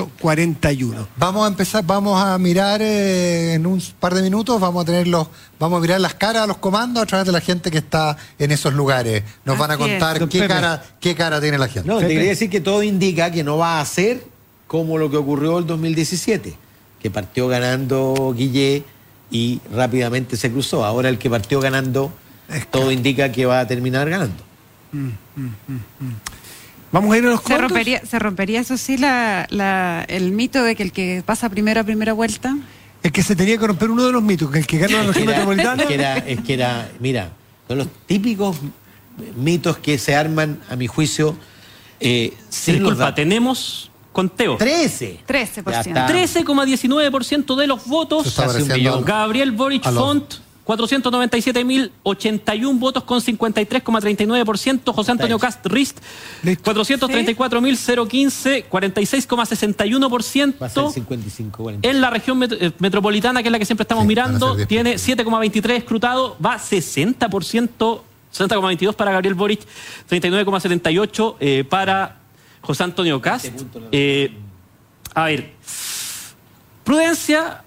41. Vamos a empezar, vamos a mirar eh, en un par de minutos, vamos a tener los, vamos a mirar las caras a los comandos a través de la gente que está en esos lugares. Nos van a contar qué Pepe. cara, qué cara tiene la gente. No, te quería decir que todo indica que no va a ser como lo que ocurrió el 2017, que partió ganando Guille y rápidamente se cruzó. Ahora el que partió ganando, todo indica que va a terminar ganando. Vamos a ir a los Se comandos. rompería, se rompería, eso sí, la, la- el mito de que el que pasa primero a primera vuelta. Es que se tenía que romper uno de los mitos, que el que gana la región metropolitana. es que era- es que era- mira, son los típicos mitos que se arman, a mi juicio, eh, sin los Disculpa, datos. tenemos conteo. 13. 13%. Ya está. 13,19% de los votos. Se un billón. Gabriel Boric los- Font, 497.081 votos con 53,39%. José Antonio Cast Rist, Listo. 434.015, 46,61%. Va a ser 55, 40. En la región met- eh, metropolitana, que es la que siempre estamos Sí, mirando, ser 10 tiene puntos. 7,23 escrutado, va 60%, 60,22 para Gabriel Boric, 39,78 eh, para José Antonio Cast. Eh, a ver, prudencia,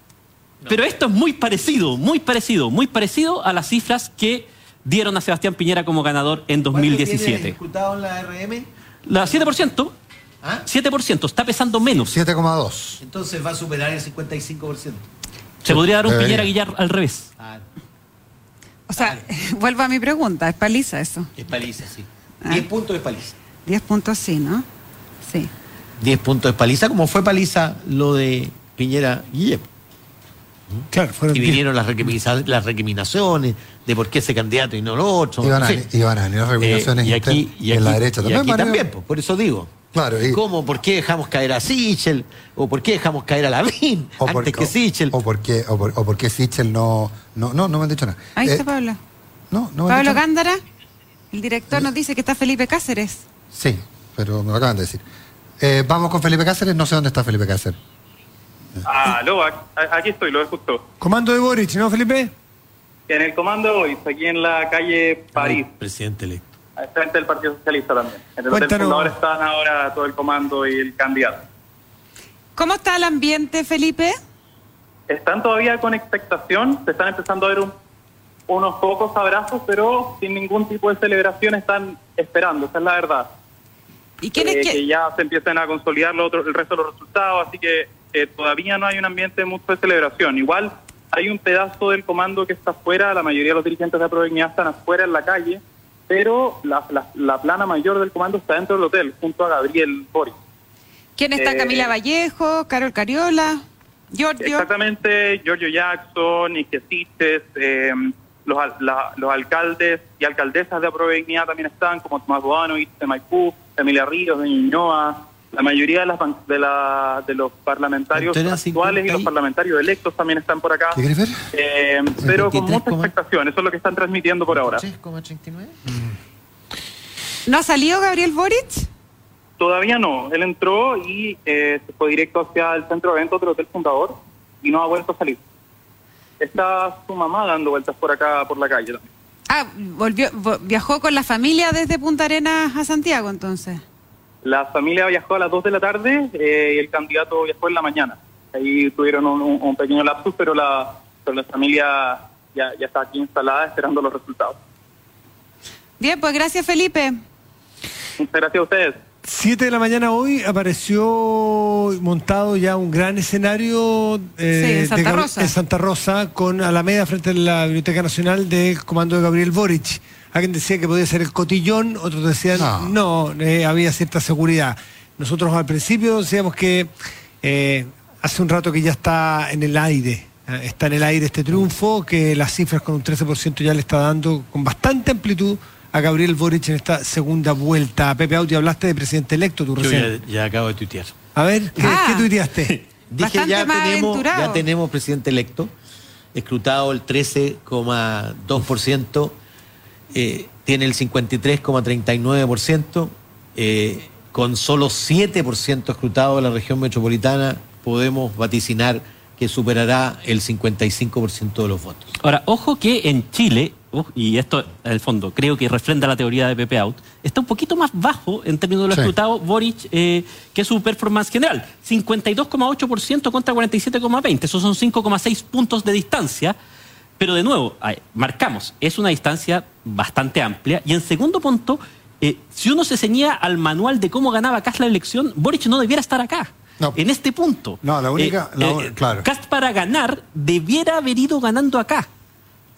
pero esto es muy parecido, muy parecido, muy parecido a las cifras que dieron a Sebastián Piñera como ganador en ¿Cuánto tiene 2017. ejecutado en la RM? La 7%, ¿Ah? 7%, está pesando menos. 7,2. Entonces va a superar el 55%. Se podría dar un Debería. Piñera Guillar al revés. Ah, O sea, vuelvo a mi pregunta, es paliza eso. es paliza, sí. Ah. 10 puntos de paliza. 10 puntos sí, ¿no? Sí. 10 puntos de paliza, como fue paliza lo de Piñera Guille. Claro, fueron Y 10. vinieron las, las recriminaciones de por qué ese candidato y no lo otro. Iban a, venir las Eh, reunificaciones y aquí, y en la aquí- derecha y también. aquí van a- también, pues, por eso digo. Claro, y- ¿Cómo? ¿Por qué dejamos caer a Sichel? ¿O por qué dejamos caer a Lavín O antes que Sichel? o por, o porque Sichel no, no, no, no me han dicho nada. Ahí Eh, está Pablo. No, no me han Pablo. Gándara, el director nos dice que está Felipe Cáceres. Sí, pero me lo acaban de decir. Eh, vamos con Felipe Cáceres, no sé dónde está Felipe Cáceres. Aló, a- a- aquí estoy, lo escucho. Comando de Boric, ¿no, Felipe? En el comando hoy, aquí en la calle París, Ay, Presidente electo. al frente del Partido Socialista también. En el Hotel Cuéntanos. Fundador están ahora todo el comando y el candidato. ¿Cómo está el ambiente, Felipe? Están todavía con expectación, se están empezando a ver un- unos pocos abrazos, pero sin ningún tipo de celebración están esperando, esa es la verdad. ¿Y quién es Eh, que- que ya se empiecen a consolidar lo otro- el resto de los resultados, así que eh, todavía no hay un ambiente mucho de celebración. Igual hay un pedazo del comando que está afuera, la mayoría de los dirigentes de Provincia están afuera en la calle, pero la, la- la plana mayor del comando está dentro del hotel, junto a Gabriel Boris. ¿Quién está? eh, Camila Vallejo, Carol Cariola, Giorgio. Exactamente, Giorgio Jackson, Ike Siches, eh, los, al- la- los alcaldes y alcaldesas de Provincia también están, como Tomás Boano, de Maipú, Emilia Ríos, de Ñuñoa, la mayoría de, las, ban- de, la- de los parlamentarios actuales y 50 los parlamentarios electos también están por acá, ¿Qué quieres ver? eh, pero con 23, mucha expectación, eso es lo que están transmitiendo por ahora. 3,39. ¿No ha salido Gabriel Boric? Todavía no, él entró y eh, se fue directo hacia el centro de eventos del Hotel Fundador y no ha vuelto a salir. Está su mamá dando vueltas por acá, por la calle también. Ah, volvió, vo- viajó con la familia desde Punta Arenas a Santiago, entonces. La familia viajó a las 2 de la tarde eh, y el candidato viajó en la mañana. Ahí tuvieron un, un- pequeño lapsus, pero la, pero la familia ya, ya está aquí instalada esperando los resultados. Bien, pues gracias, Felipe. Muchas gracias a ustedes. 7 de la mañana hoy apareció montado ya un gran escenario eh, Sí, en Santa de Rosa. en Santa Rosa con Alameda frente a la Biblioteca Nacional del comando de Gabriel Boric. Alguien decía que podía ser el cotillón, otros decían no, eh, había cierta seguridad. Nosotros al principio decíamos que eh, hace un rato que ya está en el aire, eh, está en el aire este triunfo, que las cifras con un 13% ya le está dando con bastante amplitud a Gabriel Boric en esta segunda vuelta. Pepe Auti, hablaste de presidente electo tú Yo recién. ya, ya acabo de tuitear. A ver, ¿qué, Ah. ¿qué tuiteaste? Dije, Bastante ya más tenemos, aventurado. ya tenemos presidente electo, escrutado el 13,2%, eh, tiene el 53,39%, eh, con solo 7% escrutado de la región metropolitana, podemos vaticinar que superará el 55% de los votos. Ahora, ojo que en Chile uh, y esto en el fondo creo que refrenda la teoría de Pepe Out, está un poquito más bajo en términos de lo Sí. escrutado Boric eh, que su performance general. 52,8% contra 47,20%. Esos son 5,6 puntos de distancia. Pero de nuevo, marcamos, es una distancia bastante amplia. Y en segundo punto, eh, si uno se ceñía al manual de cómo ganaba Cast la elección, Boric no debiera estar acá. No. En este punto. No, la única- Eh, la eh, claro. Para ganar debiera haber ido ganando acá.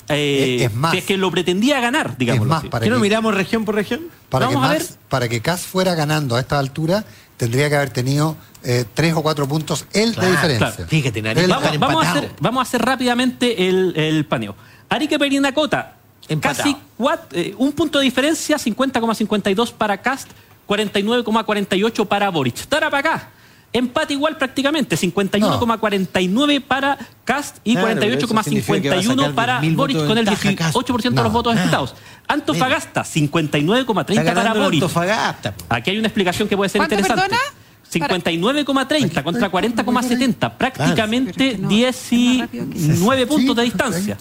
Eh, Es- es más. Si es que lo pretendía ganar, digamos. Es más, para ¿Qué no miramos región por región? Para que, Vamos a más- para que Kass fuera ganando a esta altura, tendría que haber tenido eh, tres o cuatro puntos él Claro, de diferencia. claro. Fíjate, Nariz, Él- vamos- a hacer, vamos a hacer rápidamente el, el paneo. Arique Perinacota, Empatado. casi cuat- eh, un punto de diferencia, 50,52 para Cast, 49,48 para Boric. Tara para acá. Empate igual prácticamente, 51,49 para Cast y Claro, pero eso significa que va a 48,51 sacar para 10.000 Boric con el ventaja, 18% de los No, votos nada. escrutados. Antofagasta, 59,30 Está para Boric. Antofagasta. Aquí hay una explicación que puede ser ¿Cuánto, interesante. perdona? 59,30 contra 40,70, prácticamente que 19 puntos de distancia.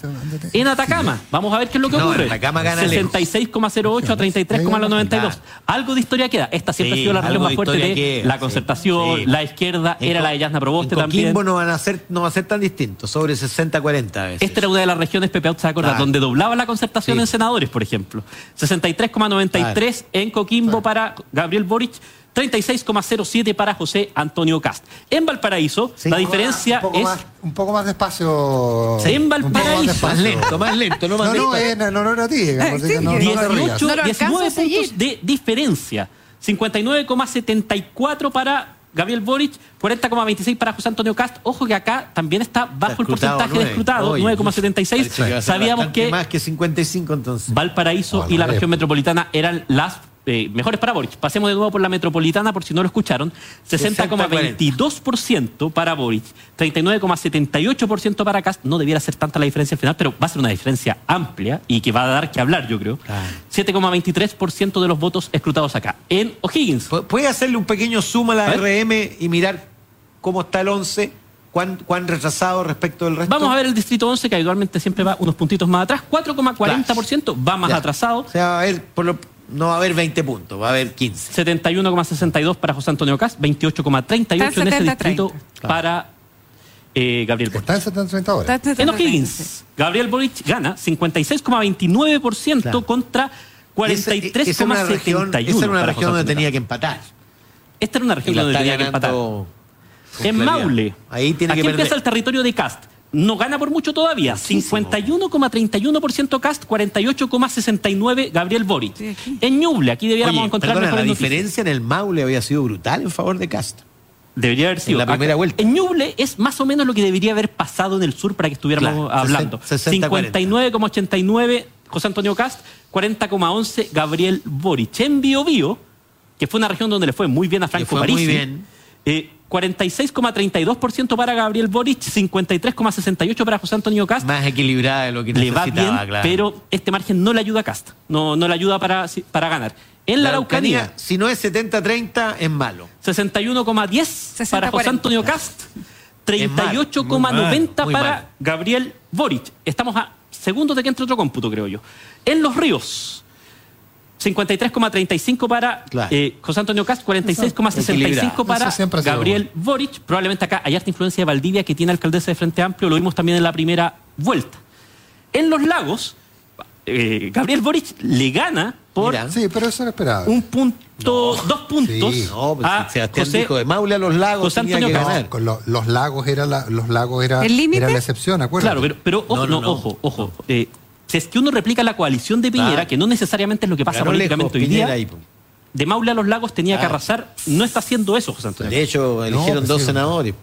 En Atacama, vamos a ver qué es lo que ocurre. Atacama gana lejos. 66,08 a 33,92. Claro. Algo de historia queda. Esta siempre Sí, ha sido la región algo más fuerte de queda, la concertación, Sí. la izquierda, En era la de Yasna Proboste en también. Coquimbo no, van a ser, no va a ser tan distinto, sobre 60-40 a veces. Esta era una de las regiones, Pepe Out se acuerda, Claro. donde doblaba la concertación Sí. en senadores, por ejemplo. 63,93 en Coquimbo para Gabriel Boric, 36,07 para José Antonio Cast. En Valparaíso, Sí. la diferencia un poco es... más, un poco más despacio. Sí, en Un más Valparaíso. despacio. Más lento, más lento, no más No, no, eh, no, no, no digamos, así Sí, no, no te 18, rías. No lo alcanzo 19 a seguir. puntos de diferencia. 59,74 para Gabriel Boric, 40,26 para José Antonio Cast. Ojo que acá también está bajo el Escrutado porcentaje de nueve. escrutado, Oye, 9,76. parece que va a ser Sabíamos que Más que 55 entonces. Valparaíso Bueno, y la región metropolitana eran las eh, mejores para Boric. Pasemos de nuevo por la metropolitana por si no lo escucharon. 60,22% para Boric, 39,78% para Cast. No debiera ser tanta la diferencia al final, pero va a ser una diferencia amplia y que va a dar que hablar, yo creo. Claro. 7,23% de los votos escrutados acá. En O'Higgins, Pu- ¿Puede hacerle un pequeño zoom a la A ver. RM y mirar cómo está el 11? ¿Cuán, cuán retrasado respecto del resto? vamos a ver el distrito 11, que habitualmente siempre va unos puntitos más atrás. 4,40% va más Ya. atrasado. O sea, a haber, por lo- no va a haber 20 puntos, va a haber 15. 71,62 para José Antonio Cast, 28,38 en ese 70, distrito 30. para eh, Gabriel Boric. Está en 70 ahora. Está- En está- O'Higgins, Gabriel Boric gana 56,29% Claro. contra Esa- esa era una región, 43,71. esa era una región donde tenía que empatar. Esta era una región donde tenía que empatar. En. Maule. Ahí tiene Aquí que empieza el territorio de Cast. No gana por mucho todavía. 51,31% Cast, 48,69 Gabriel Boric. Sí. En Ñuble, aquí debiéramos Oye, encontrar perdona, la noticias. diferencia en el Maule había sido brutal en favor de Cast. Debería haber sido. la primera Acá- vuelta. En Ñuble es más o menos lo que debería haber pasado en el sur para que estuviéramos Claro, hablando. 60, 59,89 José Antonio Cast, 40,11 Gabriel Boric. En Bio Bio, que fue una región donde le fue muy bien a Franco fue Parisi. muy bien. eh, 46,32% para Gabriel Boric, 53,68 para José Antonio Cast. Más equilibrada de lo que Le va bien, necesitaba, claro. pero este margen no le ayuda a Cast. No, no le ayuda para, para ganar. En la, Araucanía, si no es 70-30, es malo. 61,10 para José 60-40. Antonio Cast, Es malo, 38,90 muy para. Gabriel Boric. Estamos a segundos de que entre otro cómputo, creo yo. En Los Ríos, 53,35 para Claro. eh, José Antonio Cast, 46,65 Equilibrado. para Gabriel Boric. Probablemente acá hay harta influencia de Valdivia, que tiene alcaldesa de Frente Amplio, lo vimos también en la primera vuelta. En Los Lagos, eh, Gabriel Boric le gana por. Sí, pero eso era un punto, dos puntos Sí. No, pues a Sebastián José dijo de Maule a los lagos José tenía que Antonio No, ganar. con lo- los lagos era la, los lagos era, ¿El límite? era la excepción, acuérdate. Claro, pero, pero ojo, No, no, no, no. ojo, ojo. Eh, si es que uno replica la coalición de Piñera, Claro. que no necesariamente es lo que pasa lejos políticamente hoy Piñera día, de Maule a los Lagos tenía que arrasar, no está haciendo eso, José Antonio. De hecho, eligieron pues dos sí. senadores.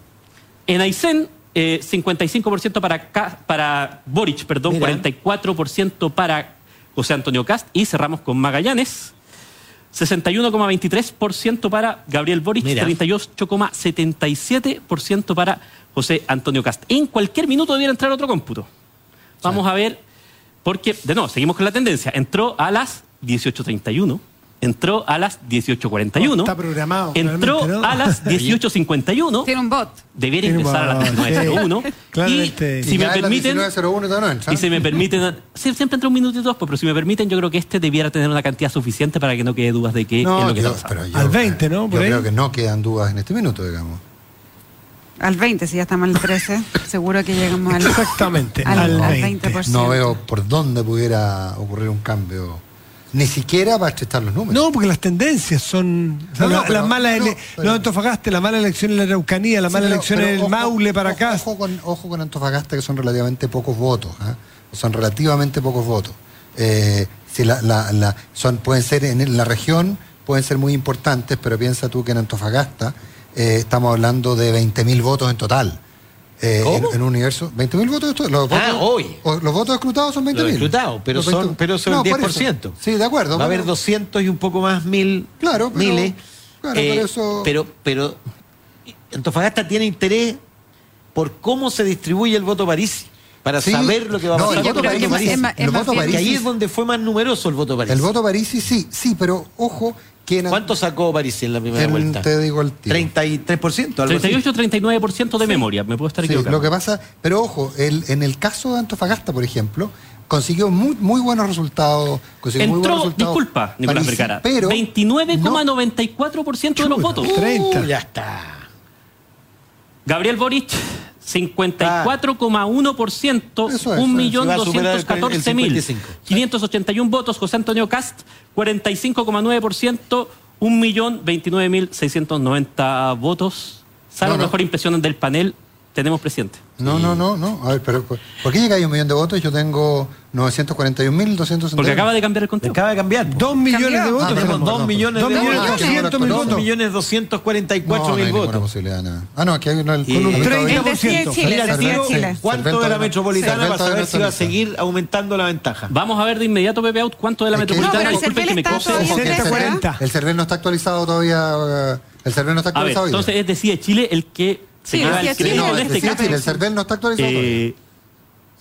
En Aysén, eh, 55% para, para Boric, perdón, Mira. 44% para José Antonio Cast. Y cerramos con Magallanes. 61,23% para Gabriel Boric, Mira. 38,77% para José Antonio Cast. En cualquier minuto debiera entrar otro cómputo. Vamos a ver, porque, de nuevo, seguimos con la tendencia. Entró a las 18.31 entró a las 18.41. Está programado, Entró claramente, ¿no? a las 18.51. Tiene un bot. Debiera ingresar a las un- 19.01. sí, y claramente. si Y me ya a las permiten... 19.01 todavía no entra. Y si me permiten, sí, siempre entre un minuto y dos, pues, pero si me permiten, yo creo que este debiera tener una cantidad suficiente para que no quede dudas de qué No, es lo que yo- está pasando. pero yo- Al 20, ¿no? Por Yo ahí. creo que no quedan dudas en este minuto, digamos. Al 20, si ya estamos al 13, seguro que llegamos al, Exactamente, al, al al 20. 20%. No veo por dónde pudiera ocurrir un cambio. Ni siquiera para estrechar los números. No, porque las tendencias son. No, no, la- pero- las malas no, ele- pero- los Antofagasta, la mala elección en la Araucanía, la Sí, mala pero- elección pero en el ojo- Maule para ojo- acá. Ojo con, ojo con Antofagasta, que son relativamente pocos votos. ¿ah? Son relativamente pocos votos. Eh, si la- la- la- son, pueden ser en la región, pueden ser muy importantes, pero piensa tú que en Antofagasta eh, estamos hablando de 20.000 votos en total. Eh, ¿Cómo? En, en un universo. 20.000 votos, esto- los votos. Ah, hoy. o- los votos escrutados son 20.000. Los escrutados, pero Los son, 20 pero son No, el por 10%. eso. Sí, de acuerdo. Va a haber pero- 200 y un poco más mil Claro, pero- miles. claro, Eh, pero eso- pero, pero Antofagasta tiene interés por cómo se distribuye el voto París, para Sí. saber lo que va a No, pasar el voto que el París. es voto París. es París. Porque ahí es donde fue más numeroso el voto París. El voto Parisi, sí, sí, pero ojo ¿Cuánto sacó París en la primera en- vuelta? Te digo el tiro. 33%, algo así. 38-39% de memoria, me puedo estar Sí, equivocando. lo que pasa, pero ojo, el, en el caso de Antofagasta, por ejemplo, consiguió muy, muy buenos resultados. consiguió muy buenos Entró, resultados disculpa, Nicolás Vergara, pero 29,94% de los votos. 30. Uh, ya está. Gabriel Boric, 54,1%, Eso es, eso es. Se va a superar el 1.214.000. 581 votos, José Antonio Cast, 45,9%, 1.029.690 votos. Salvo No, no. mejor impresión del panel, tenemos presidente. no, no, no, no. A ver, pero ¿por qué llega ahí un millón de votos? Yo tengo 941.260. Porque acaba de cambiar el conteo. Acaba de cambiar. Dos millones de votos. Ah, 2 millones Dos de millones votos. doscientos mil Dos votos. millones No, 244 no hay mil votos. posibilidad, nada. Ah, no, aquí hay una, el, Y- el- Con un el- 30%. El de Chile. ¿cuánto de la metropolitana para saber si va a seguir aumentando la ventaja? Vamos a ver de inmediato, Pepe Out, cuánto de la metropolitana. El Cervel que me está cose. todavía Ojo, que el 13, Cervel- ¿verdad? el Cervel no está actualizado todavía. El Cervel no está A actualizado. entonces es Decide Chile el que Sí, lleva Decide el Chile, no, en es este decía caso. Chile, el Cervel no está actualizado. Eh,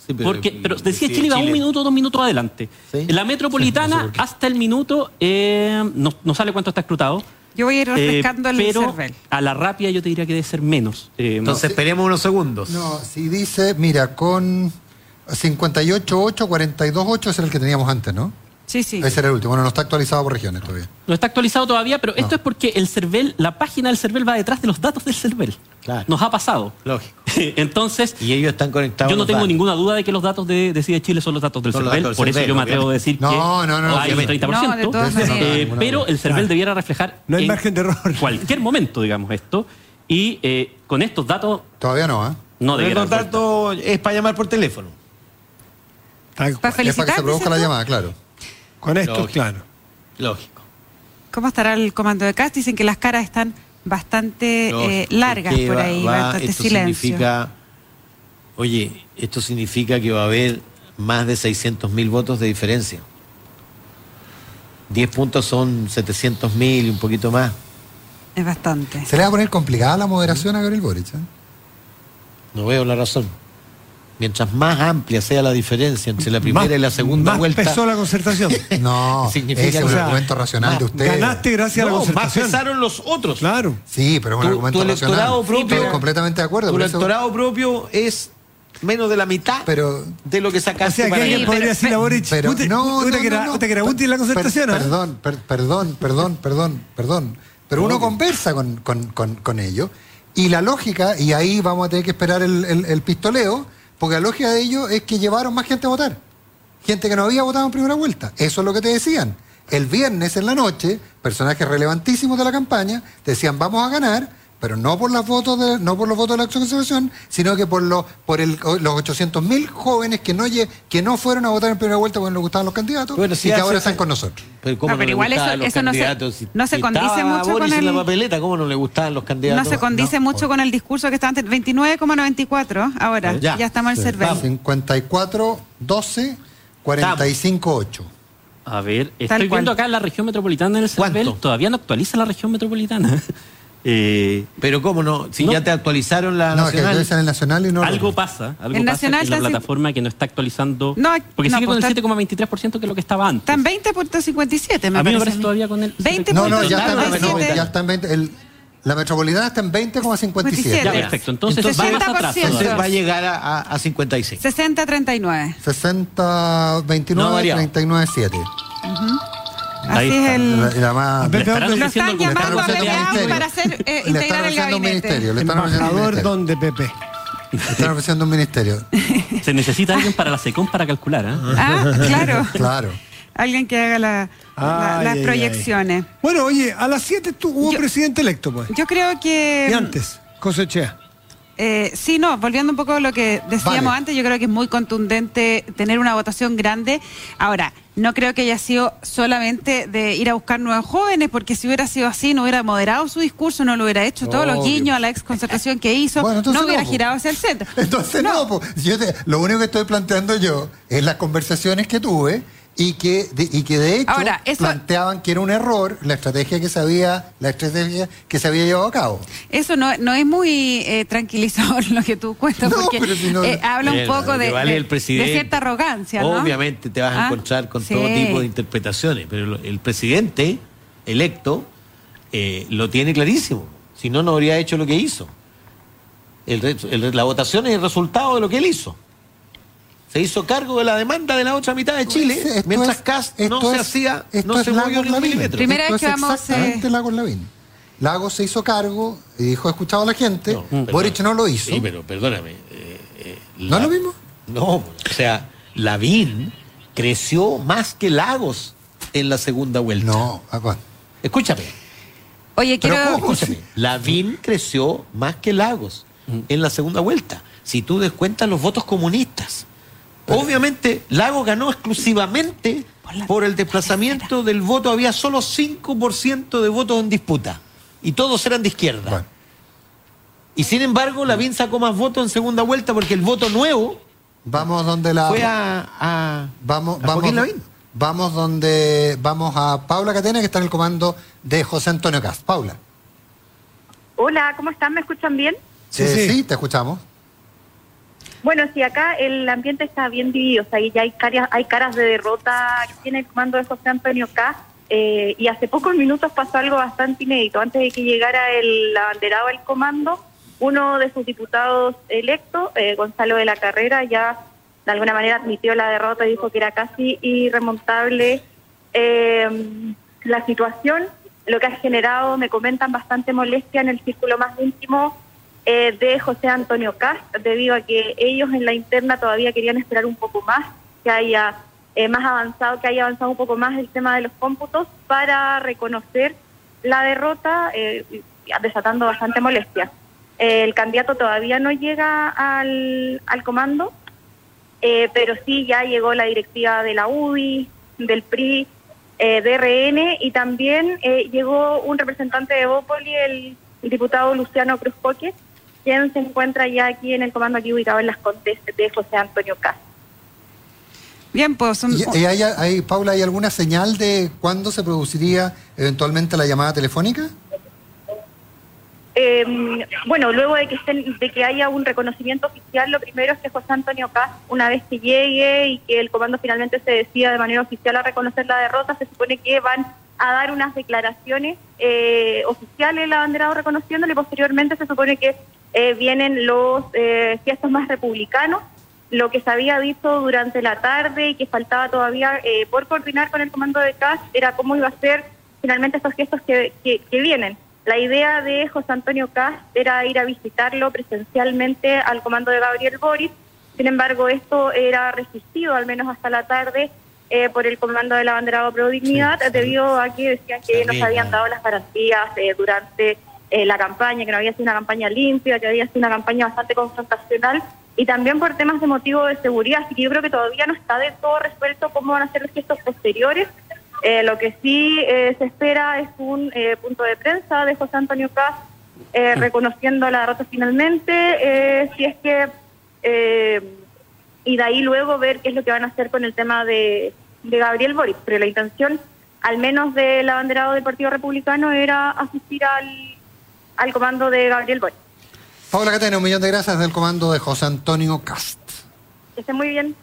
Sí, pero- porque, pero decía Chile va un minuto, dos minutos adelante. Sí. La metropolitana, hasta el minuto, eh, no, no sale cuánto está escrutado. Yo voy a ir eh, refrescando el pero Cervel. a la rápida yo te diría que debe ser menos. Eh, Entonces esperemos unos segundos. No, si dice, mira, con 58.8, 42.8 ese era el que teníamos antes, ¿no? Sí, sí. Ese era el último. Bueno, no está actualizado por regiones todavía. No está actualizado todavía, pero esto No. es porque el CERVEL, la página del CERVEL va detrás de los datos del CERVEL. Claro. Nos ha pasado. Lógico. Entonces, Y ellos están conectados. yo no tengo datos. ninguna duda de que los datos de Decide Chile son los datos del Son CERVEL. datos del Por eso CERVEL, yo me atrevo a decir No, que no, no, hay un obviamente. 30%. No, no, eh, pero el CERVEL Claro. debiera reflejar No hay en margen de error. cualquier momento, digamos, esto. Y eh, con estos datos Todavía no, ¿ah? no Pero debiera los datos es para llamar por teléfono. Para cual. Es para que felicitar. se produzca la llamada, claro. Con esto, Lógico. claro. Lógico. ¿Cómo estará el comando de CAS? Dicen que las caras están bastante Lógico, eh, largas por va- ahí, va- bastante esto silencio. significa, oye, esto significa que va a haber más de 600 mil votos de diferencia. 10 puntos son 700 mil y un poquito más. Es bastante. Se le va a poner complicada la moderación a Gabriel Boric. ¿eh? No veo la razón. Mientras más amplia sea la diferencia entre la primera Más- y la segunda más vuelta. pesó la concertación. No, Significa ese es un o sea, argumento racional de usted. Ganaste gracias a la No, más concertación. pesaron los otros. Claro. Sí, pero es un Tu- argumento tu electorado racional. propio- Estoy completamente de acuerdo. Tu eso- electorado propio es menos de la mitad Pero- de lo que O sacaste sea, que alguien podría decir a Boric, Pero puta- no, puta no, que era- no, no. puta que era útil la Per- concertación. ¿eh? Perdón, per- perdón, perdón, perdón, perdón. Pero uno conversa con, con, con, con ellos y la lógica, y ahí vamos a tener que esperar el, el- el pistoleo, porque la lógica de ellos es que llevaron más gente a votar. Gente que no había votado en primera vuelta. Eso es lo que te decían. El viernes en la noche, personajes relevantísimos de la campaña decían vamos a ganar, pero no por las votos de, no por los votos de la conservación, sino que por los por el, los 800 mil jóvenes que no que no fueron a votar en primera vuelta porque no les gustaban los candidatos Bueno, si y que ahora están con nosotros. Pero, ¿cómo No, pero igual eso- los eso no se-? Si- no se condice mucho Boris con en la el- papeleta, ¿cómo no le gustaban los candidatos? No se condice mucho con el discurso que está antes. 29,94 ahora. Ya. Ya, estamos al Cervel. 54, 12, 45, 8. A ver, estoy viendo acá la región metropolitana en el CERVEL. Todavía no actualiza la región metropolitana. Eh, Pero cómo no, si No. ya te actualizaron la No, que nacional. debe ser el nacional y no. algo pasa, algo El pasa Nacional en la plataforma que no está actualizando. No, porque no, sigue con pues el está- 7,23% que es lo que estaba antes. Está en 20.57, me A mí me parece. todavía con el 20 No, no, ya está, ya está en 20. el- la metropolitana está en 20,57. Ya, Siete. perfecto. Entonces, Entonces, va más atrás. 60%. Entonces va a llegar a, a, a 56. 60-39. 60, 29, No ha variado. 39, 7. Ahí Así es el... La, la más. A ver, estarán ¿dónde- Lo están llamando a Pepe un para hacer, eh, le están integrar el un gabinete. ministerio. Le están ofreciendo un ¿Embajador ministerio. dónde, Pepe? Le están ofreciendo un ministerio. Se necesita alguien para la SECOM para calcular. ¿eh? Ah, claro. Claro. Alguien que haga la- la- Ay, las ay, proyecciones. Bueno, oye, a las 7 tú- hubo Yo- presidente electo, pues. Yo creo que... Y antes, cosechea. Eh, sí, no, volviendo un poco a lo que decíamos Vale. antes, yo creo que es muy contundente tener una votación grande. Ahora, no creo que haya sido solamente de ir a buscar nuevos jóvenes, porque si hubiera sido así, no hubiera moderado su discurso, no lo hubiera hecho, todos los guiños a la ex concertación que hizo, Bueno, no hubiera no, girado hacia el centro. Entonces, no, po. yo te- lo único que estoy planteando yo es las conversaciones que tuve y que de, y que de hecho Ahora, eso- planteaban que era un error la estrategia que se había, la estrategia que se había llevado a cabo. Eso no, no es muy eh, tranquilizador lo que tú cuentas, No, porque pero si no- eh, habla un poco de, vale de- el presidente. de cierta arrogancia. ¿no? Obviamente te vas a Ah, encontrar con sí. todo tipo de interpretaciones, pero el presidente electo eh, lo tiene clarísimo. Si no, no habría hecho lo que hizo. El re- el- la votación es el resultado de lo que él hizo. Se hizo cargo de la demanda de la otra mitad de Chile, Esto mientras es- Cast no se es- hacía, no es se movió ni un milímetro. Primera Esto vez que es vamos, exactamente eh, Lagos Lavín. Lagos se hizo cargo y dijo, he escuchado a la gente. No. Boric no lo hizo. Sí, pero perdóname. eh, eh, ¿No es lo mismo? No, o sea, Lavín creció más que Lagos en la segunda vuelta. No, acá. Escúchame, Oye, Pero quiero... ¿cómo? escúchame. Lavín creció más que Lagos en la segunda vuelta. Si tú descuentas los votos comunistas. Obviamente, Lagos ganó exclusivamente Por la- por el desplazamiento del voto. Había solo 5% de votos en disputa. Y todos eran de izquierda. Bueno, Y sin embargo, Lavín sacó más votos en segunda vuelta porque el voto nuevo vamos donde la. fue a, a, Vamos, a vamos, Lavín. vamos donde vamos a Paula Catena, que está en el comando de José Antonio Cast. Paula. Hola, ¿cómo están? ¿Me escuchan bien? Sí, sí. te escuchamos. Bueno, sí, acá el ambiente está bien dividido, o sea, ya hay caras, hay caras de derrota que tiene el comando de José Antonio K. eh, y hace pocos minutos pasó algo bastante inédito. Antes de que llegara el abanderado del comando, uno de sus diputados electos, eh, Gonzalo de la Carrera, ya de alguna manera admitió la derrota y dijo que era casi irremontable eh, la situación, lo que ha generado, me comentan, bastante molestia en el círculo más íntimo eh, de José Antonio Cast, debido a que ellos en la interna todavía querían esperar un poco más, que haya eh, más avanzado, que haya avanzado un poco más el tema de los cómputos para reconocer la derrota, eh, desatando bastante molestia. Eh, el candidato todavía no llega al, al comando, eh, pero sí ya llegó la directiva de la UDI, del PRI, eh, de RN y también llegó un representante de Bópoli, el, diputado Luciano Cruz quien se encuentra ya aquí en el comando aquí ubicado en las Condes de José Antonio Cas. Bien, pues... un- ¿Y, y hay, hay- Paula, hay alguna señal de cuándo se produciría eventualmente la llamada telefónica? Eh, bueno, luego de que, estén, de que haya un reconocimiento oficial, lo primero es que José Antonio Cas, una vez que llegue y que el comando finalmente se decida de manera oficial a reconocer la derrota, se supone que van a dar unas declaraciones eh, oficiales, el abanderado reconociéndole, posteriormente se supone que eh, vienen los eh, gestos más republicanos, lo que se había dicho durante la tarde y que faltaba todavía eh, por coordinar con el comando de CAS era cómo iba a ser finalmente estos gestos que, que, vienen. La idea de José Antonio Cast era ir a visitarlo presencialmente al comando de Gabriel Boris. Sin embargo, esto era resistido, al menos hasta la tarde, eh, por el comando de la bandera Pro Dignidad, Sí, sí. debido a que decían que no se habían dado las garantías eh, durante eh, la campaña, que no había sido una campaña limpia, que había sido una campaña bastante confrontacional y también por temas de motivo de seguridad. Así que yo creo que todavía no está del todo resuelto cómo van a ser los gestos posteriores. Eh, lo que sí eh, se espera es un eh, punto de prensa de José Antonio Caz eh, reconociendo la derrota finalmente, eh, si es que eh, y de ahí luego ver qué es lo que van a hacer con el tema de, de Gabriel Boric. Pero la intención, al menos del abanderado del Partido Republicano, era asistir al, al comando de Gabriel Boric. Paula Catena, un millón de gracias del comando de José Antonio Cast. Que esté muy bien.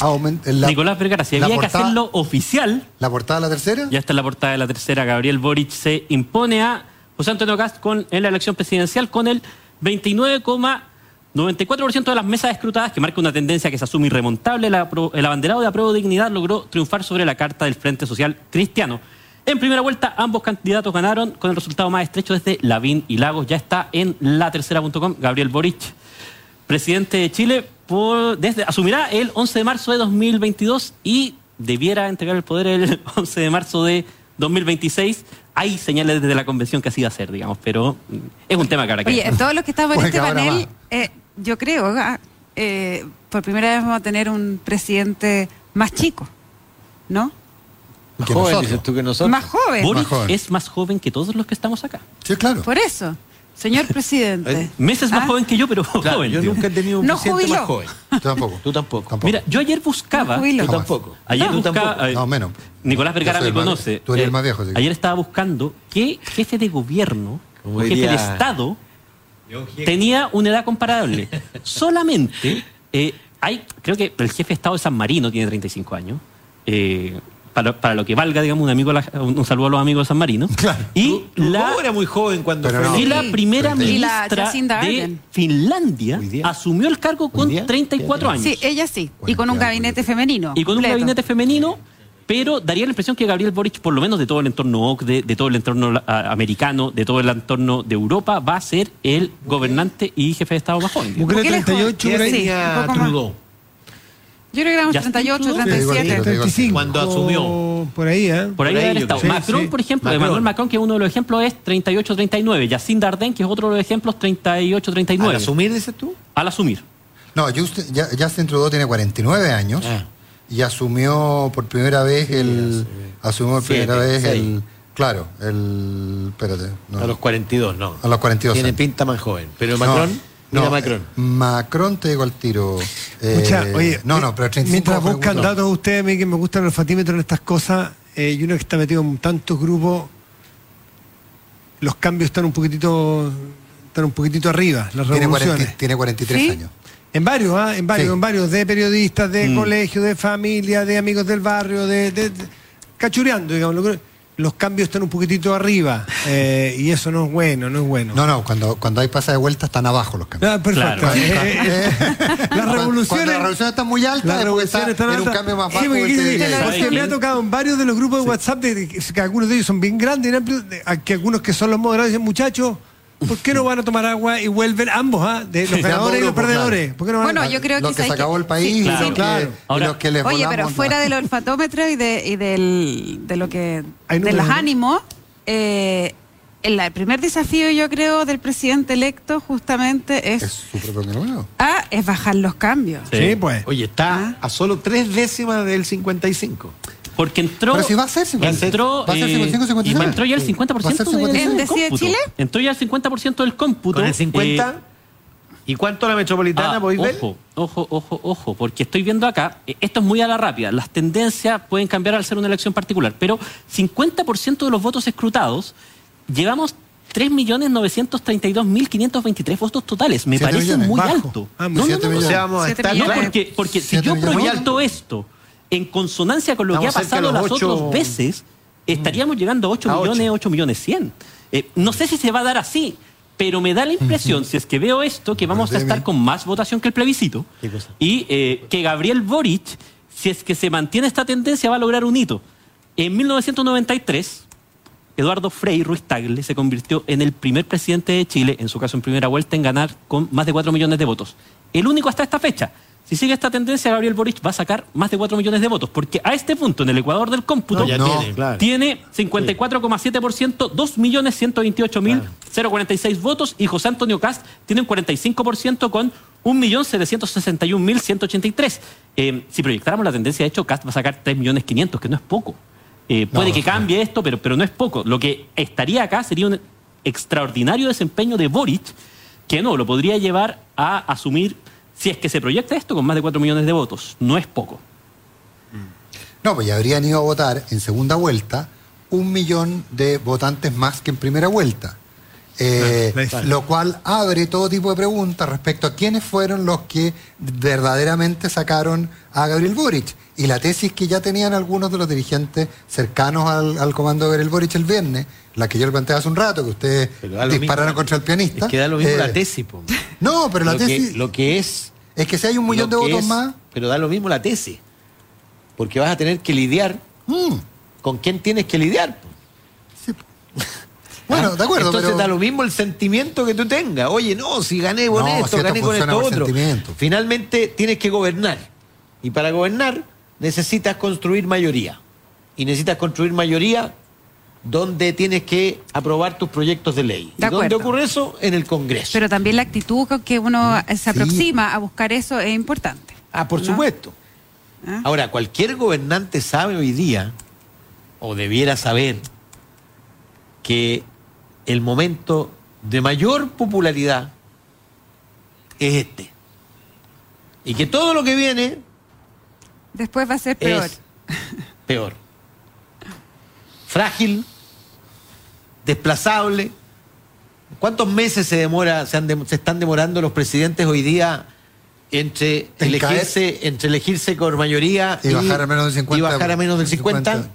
Aument- la- Nicolás Vergara, si había que hacerlo oficial, ¿La portada de la tercera? ya está en la portada de la tercera, Gabriel Boric se impone a José Antonio Cast con, en la elección presidencial con el 29,94% de las mesas escrutadas, que marca una tendencia que se asume irremontable. El abanderado de Apruebo Dignidad logró triunfar sobre la carta del Frente Social Cristiano. En primera vuelta, ambos candidatos ganaron con el resultado más estrecho desde Lavín y Lagos. Ya está en la tercera.com, Gabriel Boric presidente de Chile, por- desde, asumirá el 11 de marzo de 2022 y debiera entregar el poder el 11 de marzo de 2026. Hay señales desde la convención que así va a ser, digamos, pero es un tema que habrá que Oye, todos los que estamos en este panel, eh, yo creo, eh, por primera vez vamos a tener un presidente más chico, ¿no? Más joven, nosotros. dices tú que nosotros. Más joven. Boric Más joven. es más joven que todos los que estamos acá. Sí, claro. Por eso, señor presidente. Eh, Meses más Ah, joven que yo, pero Claro, joven. yo nunca he tenido un No presidente jubiló. más joven. Tú tampoco. Tú tampoco. Tampoco. Mira, yo ayer buscaba. No. Tú tampoco. Ayer Tú buscaba. tampoco. eh, No, menos. Nicolás Vergara me más- conoce. tú eres el Eh, más viejo, que- Ayer estaba buscando qué jefe de gobierno, o jefe diría- de Estado, tenía una edad comparable. Solamente eh, hay, creo que el jefe de Estado de San Marino tiene 35 años. Eh, para, para lo que valga, digamos, un amigo, un, saludo a los amigos de San Marino. Y Tú la, era muy joven cuando fue no. y la Sí. primera Y la ministra de. Finlandia asumió el cargo con Hoy día. 34 años. Sí, ella sí. Y con un gabinete femenino. Y con un completo. gabinete femenino, pero daría la impresión que Gabriel Boric, por lo menos de todo el entorno OCDE, de todo el entorno ah, americano, de todo el entorno de Europa, va a ser el gobernante y jefe de Estado más joven. Mujer Bukele es 38 joven. por ahí. Sí, tenía un poco más. Trudeau. Yo creo que éramos Justin 38, Trudeau. Sí, igual que 37. yo. 35. Cuando asumió. Por ahí, ¿eh? Por ahí Por ahí estado. Sí, Macron, sí. por ejemplo, Macron. Emmanuel Macron, que uno de los ejemplos es 38-39. Jacinda Ardern, que es otro de los ejemplos, 38-39. ¿Al asumir, dices tú? Al asumir. No, Justin, ya- Justin Trudeau tiene 49 años Ah. Y asumió por primera vez el. Asumió por Siete, primera vez seis. el. Claro, el. Espérate. no. A los 42, no. A los 42 Tiene años. pinta más joven. Pero No, Macron, mira no, Macron. eh, Macron te digo al tiro. eh, Escucha, oye, no, no, pero 35 mientras buscan datos ustedes, a mí que me gustan los fatímetros en estas cosas, eh, y uno que está metido en tantos grupos, los cambios están un poquitito, están un poquitito arriba, las Tiene, revoluciones. 40 tiene 43 ¿Sí? años. En varios, ¿ah? En varios, Sí. en varios, de periodistas, de Mm. colegios, de familia, de amigos del barrio, de, de- de- cachureando, digamos. lo- Los cambios están un poquitito arriba eh, y eso no es bueno, no es bueno. No, no, cuando, cuando hay pasa de vuelta están abajo los cambios. Ah, perfecto. Claro. Eh, eh, eh, las Cuando- revoluciones. Cuando la revolución está muy alta, Las revoluciones están en un altas. cambio más Sí, bajo. porque, del que porque- me ha tocado en varios de los grupos de WhatsApp, de, que, algunos de ellos son bien grandes, amplios, que algunos que son los moderados dicen, muchachos, ¿por qué no van a tomar agua y vuelven ambos, ah? de los ganadores y los perdedores? ¿Por qué no van a- Bueno, yo creo Los que que se acabó que- el país sí, los claro. que, Ahora- los que les Oye, volamos pero fuera del olfatómetro y, de, y del, de lo que Hay de los ánimos, eh, el, el primer desafío yo creo del presidente electo justamente es, Es su propio número. ah, es bajar los cambios. Sí, pues. Oye, está a solo tres décimas del 55. Porque entró. Pero si va a ser 55. Entró, Va a ser eh, 55, 56. y entró ya el 50% Va a ser del 55. ¿En Decide cómputo. Chile? Entró ya el 50% del cómputo. ¿Con el 50? eh, ¿Y cuánto la metropolitana, Ah, podéis ver? ojo, ojo, ojo, ojo, porque estoy viendo acá, eh, esto es muy a la rápida, las tendencias pueden cambiar al ser una elección particular, pero 50% de los votos escrutados, llevamos 3.932.523 votos totales, me parece millones, muy bajo. alto. Ah, no, no, no, no, O millones. sea, vamos a estar... no, porque, porque si yo millones. proyecto esto en consonancia con lo que ha pasado las otras veces, estaríamos llegando a 8 A ocho. millones, 8 millones 100. Eh, no sé si se va a dar así, pero me da la impresión, si es que veo esto, que vamos a estar con más votación que el plebiscito y eh, que Gabriel Boric, si es que se mantiene esta tendencia, va a lograr un hito. En 1993, Eduardo Frei Ruiz Tagle se convirtió en el primer presidente de Chile, en su caso en primera vuelta, en ganar con más de 4 millones de votos. El único hasta esta fecha. Si sigue esta tendencia, Gabriel Boric va a sacar más de 4 millones de votos, porque a este punto, en el Ecuador del cómputo, No, ya No. tiene, claro. tiene 54,7%, 2.128.046 votos y José Antonio Cast tiene un 45% con 1.761.183. Eh, si proyectáramos la tendencia, de hecho, Cast va a sacar 3.500.000, que no es poco. Eh, puede No, que no. cambie esto, pero, pero no es poco. Lo que estaría acá sería un extraordinario desempeño de Boric, que no, lo podría llevar a asumir, si es que se proyecta esto, con más de 4 millones de votos. No es poco. No, pues ya habrían ido a votar en segunda vuelta un millón de votantes más que en primera vuelta. Eh, lo cual abre todo tipo de preguntas respecto a quiénes fueron los que verdaderamente sacaron a Gabriel Boric. Y la tesis que ya tenían algunos de los dirigentes cercanos al, comando de Gabriel Boric el viernes, la que yo le planteé hace un rato, que ustedes dispararon contra el pianista. Es que da lo mismo la eh, tesis. No, pero la tesis... lo que es... Es que si hay un millón de votos más... Pero da lo mismo la tesis. Porque vas a tener que lidiar mm. con quién tienes que lidiar. Bueno, de acuerdo. Entonces da lo mismo el sentimiento que tú tengas. Oye, no, si gané con esto, gané con esto otro. Finalmente tienes que gobernar. Y para gobernar necesitas construir mayoría. Y necesitas construir mayoría donde tienes que aprobar tus proyectos de ley. ¿Y dónde ocurre eso? En el Congreso. Pero también la actitud con que uno se aproxima a buscar eso es importante. Ah, por supuesto. ¿Ah? Ahora, cualquier gobernante sabe hoy día, o debiera saber, que el momento de mayor popularidad es este. Y que todo lo que viene... Después va a ser peor. peor. Frágil, desplazable. ¿Cuántos meses se demora, se, están demorando los presidentes hoy día entre elegirse, entre elegirse con mayoría y, bajar a menos del 50? Y bajar a menos del 50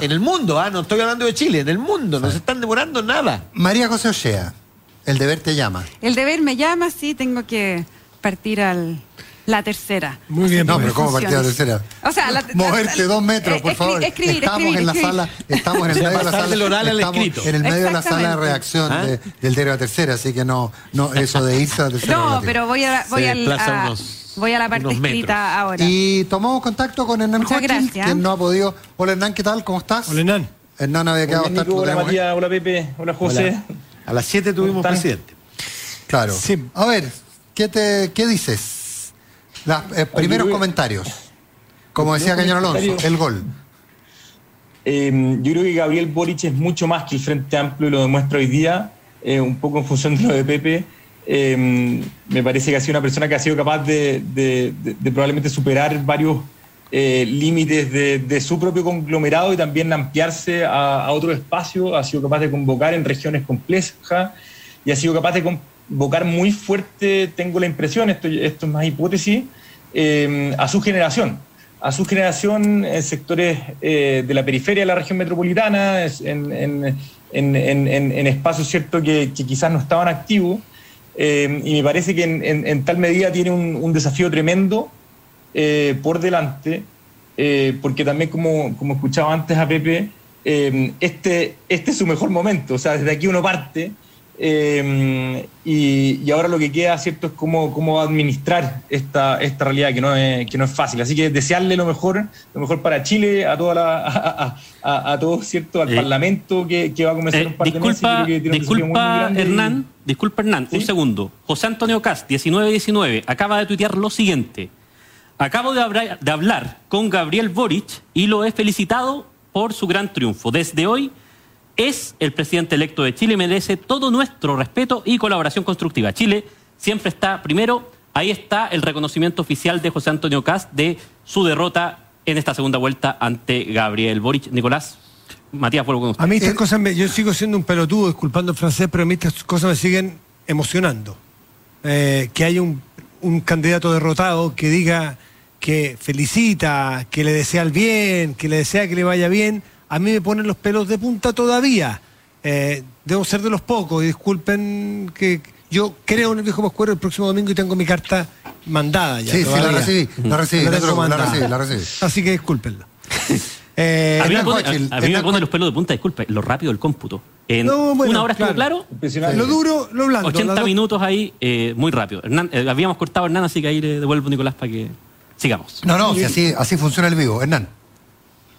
en el mundo, ¿ah? no estoy hablando de Chile, en el mundo, no se están demorando nada. María José Ochea, el deber te llama. El deber me llama, sí, tengo que partir al la tercera. Muy bien, no, pero ¿cómo partir la tercera? O sea, la, moverte dos metros, por favor. Escribir, estamos en la sala, estamos en el medio de la sala, oral estamos en el medio de la sala de reacción ¿Ah? del deber a tercera, así que no, no, eso de irse a tercera. No, pero voy a, voy al, a, Voy a la parte escrita ahora. Y tomamos contacto con Hernán Joaquín, quien no ha podido. Hola Hernán, ¿qué tal? ¿Cómo estás? Hola Hernán. Hernán había quedado hasta Hola Matías, hola Pepe, hola José. A las 7 tuvimos presidente. Claro. Sí. A ver, ¿qué, te, qué dices? Los eh, primeros comentarios. Como decía Cañón Alonso, el gol. Em, yo creo que Gabriel Boric es mucho más que el Frente Amplio y lo demuestra hoy día, eh, un poco en función de lo de Pepe. Em, me parece que ha sido una persona que ha sido capaz de, probablemente superar varios eh, límites de, su propio conglomerado y también ampliarse a, otro espacio, ha sido capaz de convocar en regiones complejas y ha sido capaz de convocar muy fuerte, tengo la impresión, esto, esto es más hipótesis, em, a su generación a su generación en sectores eh, de la periferia de la región metropolitana, en, espacios cierto que, que, quizás no estaban activos, eh, y me parece que en, tal medida tiene un, desafío tremendo eh, por delante, eh, porque también como, como, escuchaba antes a Pepe, este, este es su mejor momento, o sea, desde aquí uno parte. Y, ahora lo que queda, ¿cierto?, es cómo, cómo administrar esta, esta realidad que no, es, que no es fácil. Así que desearle lo mejor, lo mejor para Chile, a toda la, a, todo, ¿cierto?, al Parlamento que, va a comenzar un par de disculpa, meses. disculpa, Hernán. Disculpa, Hernán, un segundo. José Antonio Cast, 1919, acaba de tuitear lo siguiente. Acabo de, hablar con Gabriel Boric y lo he felicitado por su gran triunfo. Desde hoy es el presidente electo de Chile y merece todo nuestro respeto y colaboración constructiva. Chile siempre está primero. Ahí está el reconocimiento oficial de José Antonio Cast de su derrota en esta segunda vuelta ante Gabriel Boric. Nicolás. Matías, vuelvo con usted. A mí estas cosas, yo sigo siendo un pelotudo, disculpando el francés, pero a mí estas cosas me siguen emocionando. Eh, que haya un, candidato derrotado que diga que felicita, que le desea el bien, que le desea que le vaya bien, a mí me ponen los pelos de punta todavía. Eh, debo ser de los pocos, y disculpen que yo creo en el viejo Pascuero el próximo domingo y tengo mi carta mandada ya. Sí, sí, la recibí, la recibí, la recibí, Así que discúlpenlo. Eh, a mí, me pone, los pelos de punta, disculpe, lo rápido del cómputo. En una hora estuvo claro. Lo duro, lo blando. 80 minutos ahí, eh, muy rápido. Eh, habíamos cortado a Hernán, así que ahí le devuelvo a Nicolás para que sigamos. No, no, así, así funciona el vivo. Hernán.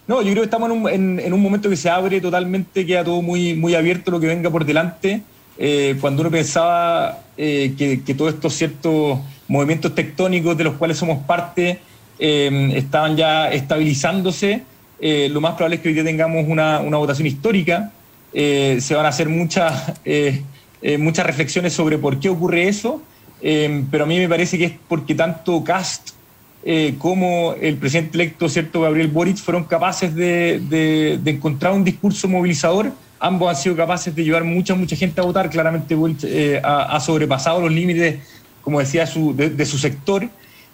No, yo creo que estamos en un, momento que se abre totalmente, queda todo muy, muy abierto lo que venga por delante. cuando uno pensaba que, que, todos estos ciertos movimientos tectónicos de los cuales somos parte estaban ya estabilizándose, eh, lo más probable es que hoy día tengamos una, votación histórica. Eh, se van a hacer muchas, eh, muchas reflexiones sobre por qué ocurre eso, pero a mí me parece que es porque tanto Cast como el presidente electo, cierto Gabriel Boric, fueron capaces de, encontrar un discurso movilizador ambos han sido capaces de llevar mucha, mucha gente a votar. Claramente eh, ha, sobrepasado los límites, como decía, de, su sector.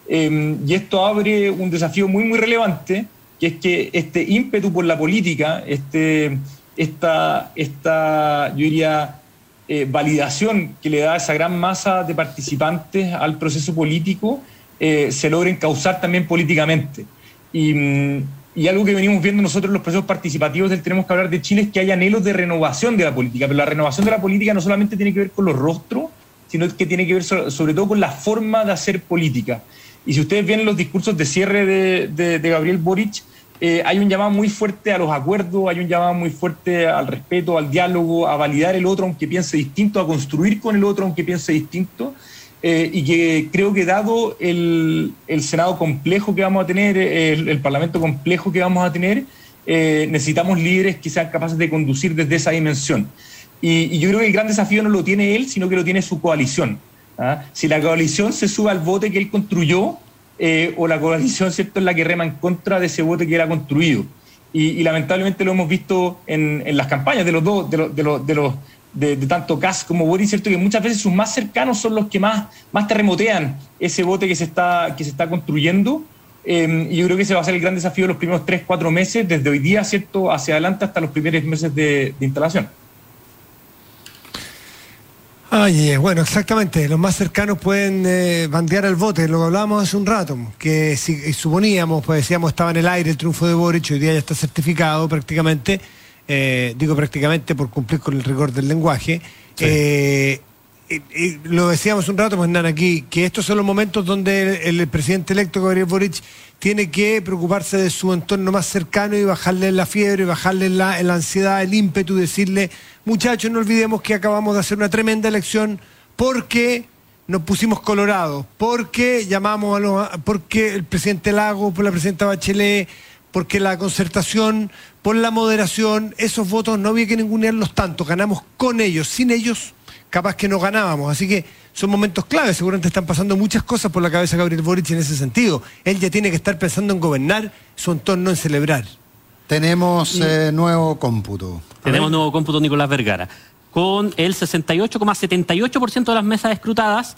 Em, y esto abre un desafío muy, muy relevante, que es que este ímpetu por la política, este, esta, esta, yo diría, eh, validación que le da esa gran masa de participantes al proceso político, eh, se logren causar también políticamente. Y, mm, y algo que venimos viendo nosotros en los procesos participativos Tenemos que hablar de Chile es que hay anhelos de renovación de la política, pero la renovación de la política no solamente tiene que ver con los rostros, sino que tiene que ver sobre, todo con la forma de hacer política. Y si ustedes ven los discursos de cierre de, de, Gabriel Boric, eh, hay un llamado muy fuerte a los acuerdos, hay un llamado muy fuerte al respeto, al diálogo, a validar el otro aunque piense distinto, a construir con el otro aunque piense distinto. Eh, y que creo que dado el, Senado complejo que vamos a tener, el, Parlamento complejo que vamos a tener, eh, necesitamos líderes que sean capaces de conducir desde esa dimensión. Y, yo creo que el gran desafío no lo tiene él, sino que lo tiene su coalición. ¿ah? Si la coalición se sube al bote que él construyó, eh, o la coalición ¿cierto? es la que rema en contra de ese bote que él ha construido. Y, lamentablemente lo hemos visto en, las campañas de los dos, de los, de los de, tanto Kass como Boris, ¿cierto? que muchas veces sus más cercanos son los que más, más terremotean ese bote que se está, que se está construyendo. Em, y yo creo que ese va a ser el gran desafío de los primeros tres, cuatro meses, desde hoy día, ¿cierto?, hacia adelante hasta los primeros meses de, instalación. Ay, bueno, exactamente. Los más cercanos pueden eh, bandear el bote, lo que hablábamos hace un rato, que si suponíamos, pues decíamos, estaba en el aire el triunfo de Boric, hoy día ya está certificado prácticamente eh, digo prácticamente por cumplir con el rigor del lenguaje. Eh, lo decíamos un rato, pues aquí, que estos son los momentos donde el, presidente electo Gabriel Boric tiene que preocuparse de su entorno más cercano y bajarle la fiebre, bajarle la, la ansiedad, el ímpetu, decirle, muchachos, no olvidemos que acabamos de hacer una tremenda elección porque nos pusimos colorados, porque llamamos a los, porque el presidente Lago, por la presidenta Bachelet, porque la concertación, por la moderación, esos votos no había que ningunearlos tanto, ganamos con ellos, sin ellos capaz que no ganábamos, así que son momentos claves, seguramente están pasando muchas cosas por la cabeza de Gabriel Boric en ese sentido. Él ya tiene que estar pensando en gobernar, su entorno en celebrar. Tenemos eh, nuevo cómputo. Tenemos nuevo cómputo Nicolás Vergara, con el 68,78% de las mesas escrutadas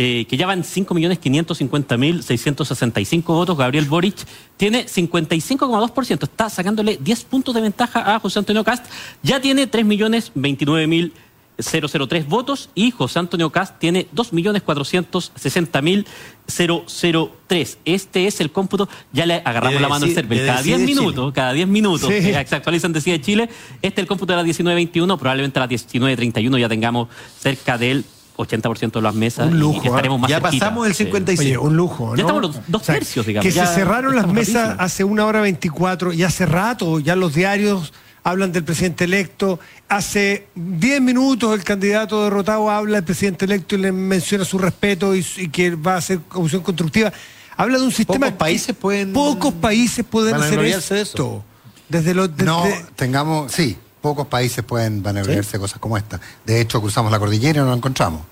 eh, que ya van 5.550.665 votos. Gabriel Boric tiene 55,2%. Está sacándole 10 puntos de ventaja a José Antonio Cast. Ya tiene 3.029.003 votos y José Antonio Cast tiene 2.460.003. Este es el cómputo. Ya le agarramos la mano al server. Cada 10 minutos, cada 10 minutos se actualizan de Chile. Este es el cómputo de la 19.21. Probablemente a la 19.31 ya tengamos cerca del 80% de las mesas un lujo, y estaremos más Ya pasamos el 55. Oye, un lujo, ¿no? Ya estamos los dos tercios, digamos. Que se cerraron las mesas hace una hora 24 y hace rato, ya los diarios hablan del presidente electo. Hace 10 minutos el candidato derrotado habla del presidente electo y le menciona su respeto y, que va a ser opción constructiva. Habla de un sistema. Pocos países pueden. Pocos países pueden hacer esto. Desde los, no, tengamos. Sí, pocos países pueden vanagloriarse cosas como esta. De hecho, cruzamos la cordillera y no lo encontramos.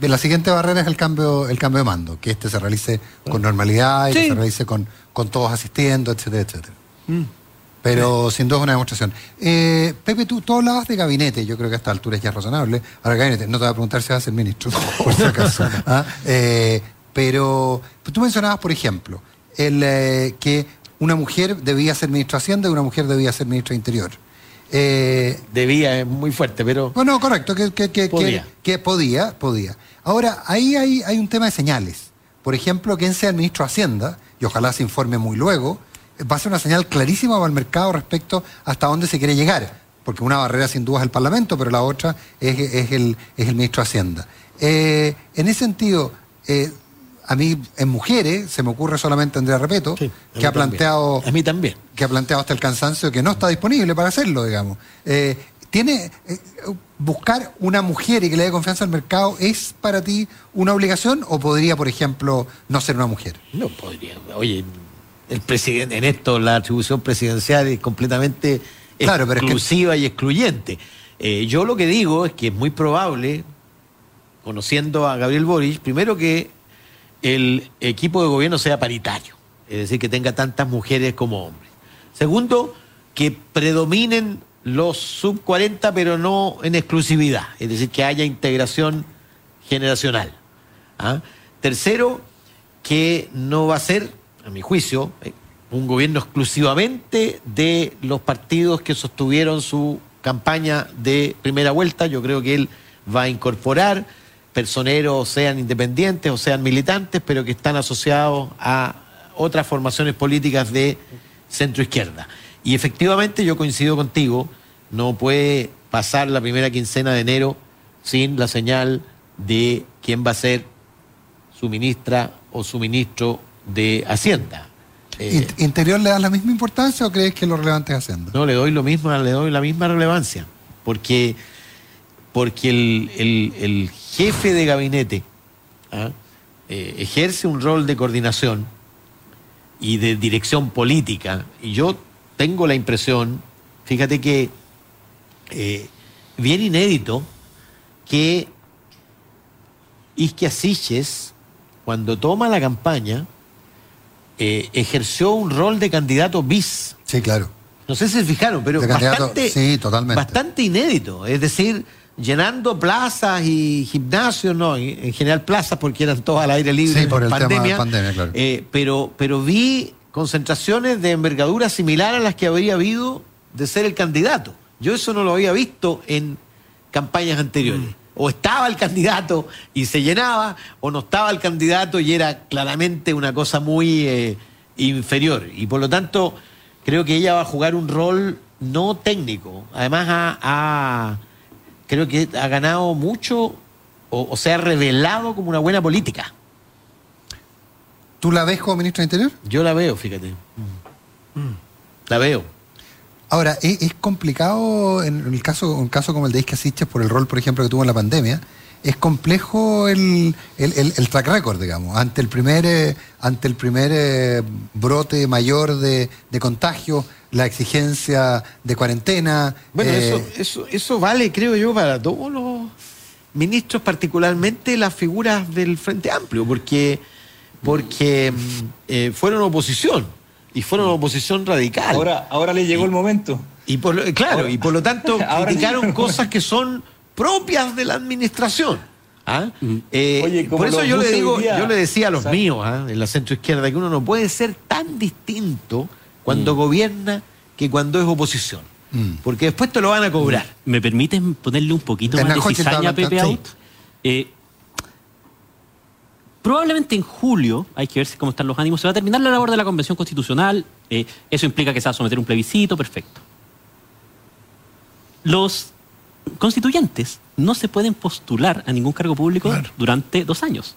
La siguiente barrera es el cambio, el cambio de mando, que este se realice con normalidad y que se realice con, con todos asistiendo, etcétera, etcétera. Mm. Pero sin duda es una demostración. Eh, Pepe, tú, tú, hablabas de gabinete, yo creo que a esta altura es ya razonable. Ahora, gabinete, no te voy a preguntar si vas a ser ministro, por si acaso. ¿ah? Eh, pero tú mencionabas, por ejemplo, el, eh, que una mujer debía ser ministra de Hacienda y una mujer debía ser ministra de Interior. Eh, Debía, es muy fuerte, pero. Bueno, correcto, que, que, podía. Que, podía, podía. Ahora, ahí hay, hay un tema de señales. Por ejemplo, quien sea el ministro de Hacienda, y ojalá se informe muy luego, va a ser una señal clarísima para el mercado respecto hasta dónde se quiere llegar. Porque una barrera sin duda es el Parlamento, pero la otra es, el, es el ministro de Hacienda. Eh, en ese sentido, eh, a mí en mujeres se me ocurre solamente Andrea Repeto, que ha planteado. A mí también. Que ha planteado hasta el cansancio que no está disponible para hacerlo, digamos. Eh, ¿Tiene eh, buscar una mujer y que le dé confianza al mercado es para ti una obligación o podría, por ejemplo, no ser una mujer? No podría. Oye, el presidente, en esto la atribución presidencial es completamente exclusiva y excluyente. Eh, yo lo que digo es que es muy probable, conociendo a Gabriel Boric, primero que el equipo de gobierno sea paritario, es decir, que tenga tantas mujeres como hombres. Segundo, que predominen los sub 40, pero no en exclusividad, es decir, que haya integración generacional. ¿ah? Tercero, que no va a ser, a mi juicio, eh, un gobierno exclusivamente de los partidos que sostuvieron su campaña de primera vuelta. Yo creo que él va a incorporar personeros, sean independientes o sean militantes, pero que están asociados a otras formaciones políticas de centro izquierda. Y efectivamente yo coincido contigo, no puede pasar la primera quincena de enero sin la señal de quién va a ser su ministra o su ministro de Hacienda. Eh, ¿Interior le da la misma importancia o crees que lo relevante es Hacienda? No, le doy lo mismo, le doy la misma relevancia, porque, porque el, jefe de gabinete ¿ah? eh, ejerce un rol de coordinación y de dirección política, y yo tengo la impresión, fíjate que eh, bien inédito, que Isquia cuando toma la campaña, eh, ejerció un rol de candidato bis. Sí, claro. No sé si se fijaron, pero bastante, sí, totalmente. bastante inédito. Es decir, llenando plazas y gimnasios, no, en general plazas porque eran todas al aire libre sí, por el pandemia, pandemia claro. Eh, pero, pero vi concentraciones de envergadura similar a las que habría habido de ser el candidato. Yo eso no lo había visto en campañas anteriores. Mm. O estaba el candidato y se llenaba, o no estaba el candidato y era claramente una cosa muy eh, inferior. Y por lo tanto, creo que ella va a jugar un rol no técnico. Además, ha, creo que ha ganado mucho o, se ha revelado como una buena política. ¿Tú la ves como ministra de Interior? Yo la veo, fíjate. La veo. Ahora, es, complicado en el caso, un caso como el de Isca por el rol, por ejemplo, que tuvo en la pandemia. Es complejo el, track record, digamos, ante el primer, eh, ante el primer eh, brote mayor de, contagio, la exigencia de cuarentena. Bueno, eso, eh, eso, eso vale, creo yo, para todos los ministros, particularmente las figuras del Frente Amplio, porque, porque mm, fueron oposición y fueron oposición radical. Ahora, ahora le llegó el momento. Y por claro, y por lo tanto criticaron cosas que son propias de la administración. ¿ah? Mm. Eh, por eso yo le digo, yo le decía a los míos ¿ah? en la centro izquierda que uno no puede ser tan distinto cuando mm. gobierna que cuando es oposición. Mm. Porque después te lo van a cobrar. ¿Me permiten ponerle un poquito más de cizaña a Pepe Out? Eh, Probablemente en julio, hay que ver cómo están los ánimos, se va a terminar la labor de la Convención Constitucional. Eh, eso implica que se va a someter un plebiscito, perfecto. Los constituyentes no se pueden postular a ningún cargo público durante dos años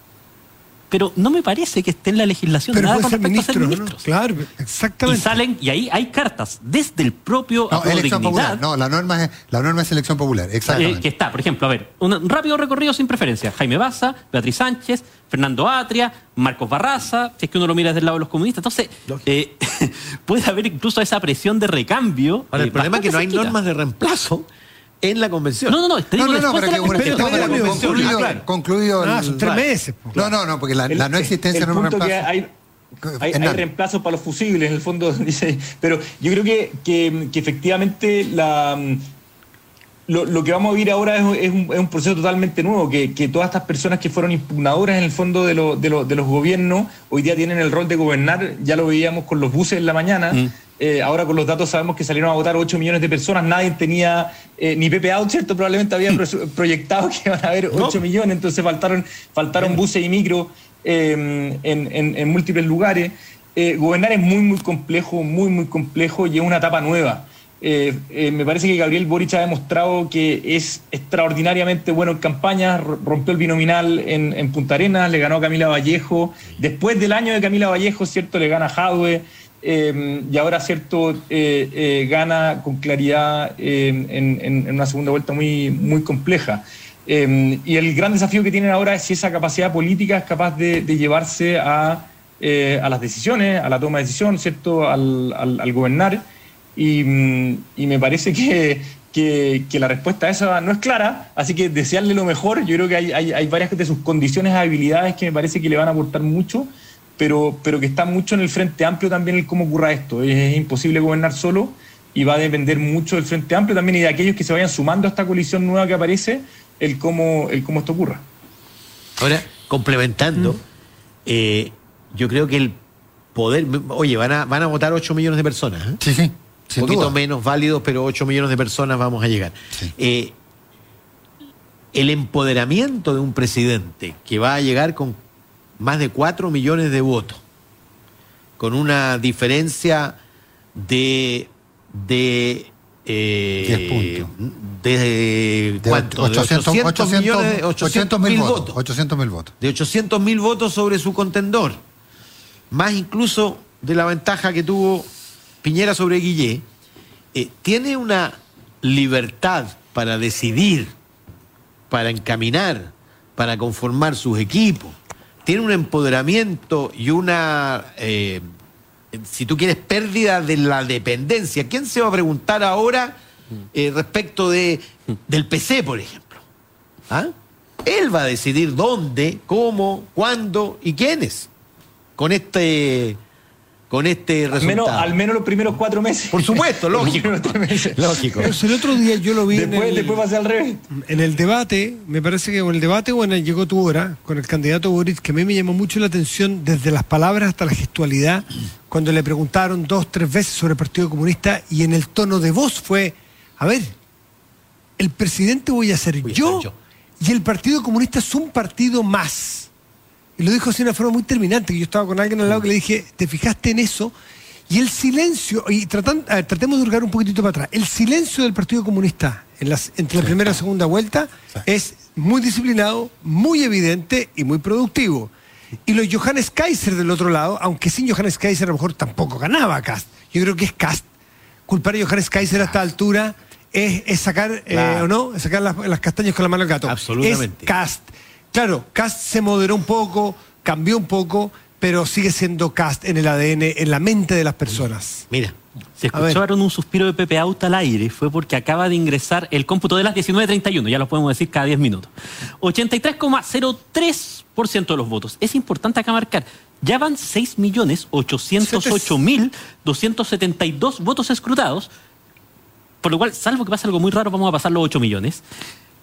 pero no me parece que esté en la legislación nada con respecto a ser ministros. Claro, exactamente. Y salen, y ahí hay cartas desde el propio no, elección popular. No, la norma es, la norma es elección popular, exactamente. Eh, que está, por ejemplo, a ver, un rápido recorrido sin preferencia. Jaime Baza, Beatriz Sánchez, Fernando Atria, Marcos Barraza, si es que uno lo mira desde el lado de los comunistas. Entonces, eh, puede haber incluso esa presión de recambio. el eh, problema es que no hay normas de reemplazo en la convención. No, no, no, no, no, no, pero que una concluido, concluido ah, son tres meses. No, no, no, porque la, no existencia no es un reemplazo. hay, hay, hay reemplazos para los fusibles, en el fondo, dice. Pero yo creo que, que, que efectivamente la, lo, lo, que vamos a vivir ahora es, es, un, es, un, proceso totalmente nuevo, que, que, todas estas personas que fueron impugnadoras en el fondo de, lo, de, lo, de, los gobiernos, hoy día tienen el rol de gobernar, ya lo veíamos con los buses en la mañana, mm. Eh, ahora con los datos sabemos que salieron a votar 8 millones de personas, nadie tenía, eh, ni Pepe Out, ¿cierto? Probablemente había proyectado que iban a haber 8 millones, entonces faltaron, faltaron buses y micro em, en, múltiples lugares. Eh, gobernar es muy, muy complejo, muy, muy complejo y es una etapa nueva. me parece que Gabriel Boric ha demostrado que es extraordinariamente bueno en campaña, rompió el binominal en, en Punta Arenas, le ganó a Camila Vallejo, después del año de Camila Vallejo, ¿cierto? Le gana a Jadwe. Em, y ahora, cierto, eh, eh, gana con claridad em, en, una segunda vuelta muy, muy compleja. Em, y el gran desafío que tienen ahora es si esa capacidad política es capaz de, llevarse a, eh, a, las decisiones, a la toma de decisión, ¿cierto?, al, al, gobernar. Y, me parece que, que, la respuesta a esa no es clara, así que desearle lo mejor. Yo creo que hay, hay, hay varias de sus condiciones, habilidades que me parece que le van a aportar mucho pero, pero que está mucho en el frente amplio también el cómo ocurra esto. Es, imposible gobernar solo, y va a depender mucho del Frente Amplio también y de aquellos que se vayan sumando a esta coalición nueva que aparece, el cómo, el cómo esto ocurra. Ahora, complementando, mm. eh, yo creo que el poder, oye, van a, van a votar 8 millones de personas. ¿eh? Sí, sí. Un poquito menos válidos, pero 8 millones de personas vamos a llegar. Eh, el empoderamiento de un presidente que va a llegar con más de 4 millones de votos, con una diferencia de de eh, puntos. De, ¿cuánto? 800, de 800, millones, 800 mil votos, 800 mil votos. De 800 mil votos sobre su contendor. Más incluso de la ventaja que tuvo Piñera sobre Guillé. Eh, tiene una libertad para decidir, para encaminar, para conformar sus equipos. Tiene un empoderamiento y una eh, si tú quieres, pérdida de la dependencia. ¿Quién se va a preguntar ahora eh, respecto de, del PC, por ejemplo? ¿Ah? Él va a decidir dónde, cómo, cuándo y quiénes con este con este resultado. Al menos, los primeros cuatro meses. Por supuesto, lógico. lógico. el otro día yo lo vi después, en el, después al revés. En el debate, me parece que en el debate o en el Llegó tu hora, con el candidato Boris, que a mí me llamó mucho la atención desde las palabras hasta la gestualidad, cuando le preguntaron dos, tres veces sobre el Partido Comunista y en el tono de voz fue, a ver, el presidente voy a ser yo y el Partido Comunista es un partido más. Y lo dijo así de una forma muy terminante, que yo estaba con alguien al lado que le dije, ¿te fijaste en eso? Y el silencio, y tratemos de hurgar un poquitito para atrás, el silencio del Partido Comunista en las, entre la primera y la segunda vuelta es muy disciplinado, muy evidente y muy productivo. Y los Johannes Kaiser del otro lado, aunque sin Johannes Kaiser a lo mejor tampoco ganaba Cast. Yo creo que es Cast. Culpar a Johannes Kaiser a esta altura es, sacar, eh, ¿o no? Es sacar las, castañas con la mano al gato. Absolutamente. Es Cast. Claro, Cast se moderó un poco, cambió un poco, pero sigue siendo Cast en el ADN, en la mente de las personas. Mira. Se escucharon un suspiro de Pepe Auta al aire, fue porque acaba de ingresar el cómputo de las 19.31, ya lo podemos decir cada 10 minutos. 83,03% de los votos. Es importante acá marcar, ya van 6.808.272 votos escrutados, por lo cual, salvo que pase algo muy raro, vamos a pasar los 8 millones.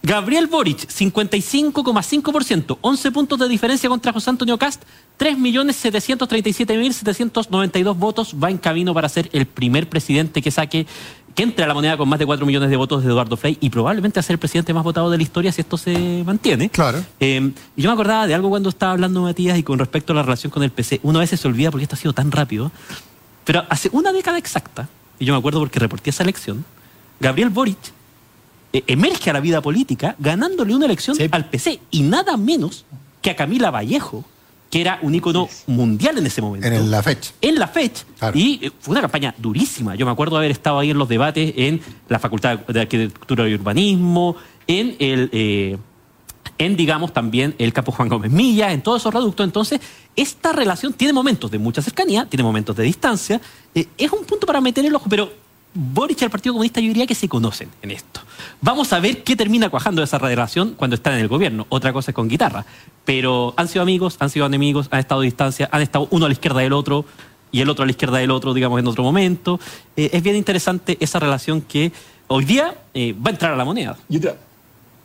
Gabriel Boric, 55,5%, 11 puntos de diferencia contra José Antonio Cast, 3.737.792 votos, va en camino para ser el primer presidente que saque, que entre a la moneda con más de 4 millones de votos de Eduardo Frey y probablemente a ser el presidente más votado de la historia si esto se mantiene. Claro. Eh, y yo me acordaba de algo cuando estaba hablando Matías y con respecto a la relación con el PC. Uno a veces se olvida porque esto ha sido tan rápido, pero hace una década exacta, y yo me acuerdo porque reporté esa elección, Gabriel Boric eh, emerge a la vida política ganándole una elección al PC y nada menos que a Camila Vallejo, que era un ícono mundial en ese momento. En la fecha. En la fecha. Y eh, fue una campaña durísima. Yo me acuerdo haber estado ahí en los debates en la Facultad de Arquitectura y Urbanismo, en el... Eh, en, digamos, también el capo Juan Gómez Milla, en todos esos reductos. Entonces, esta relación tiene momentos de mucha cercanía, tiene momentos de distancia. es un punto para meter el ojo, pero Boric y el Partido Comunista yo diría que se conocen en esto. Vamos a ver qué termina cuajando esa relación cuando están en el gobierno. Otra cosa es con guitarra. Pero han sido amigos, han sido enemigos, han estado a distancia, han estado uno a la izquierda del otro y el otro a la izquierda del otro, digamos, en otro momento. Eh, es bien interesante esa relación que hoy día eh, va a entrar a la moneda. Y otra,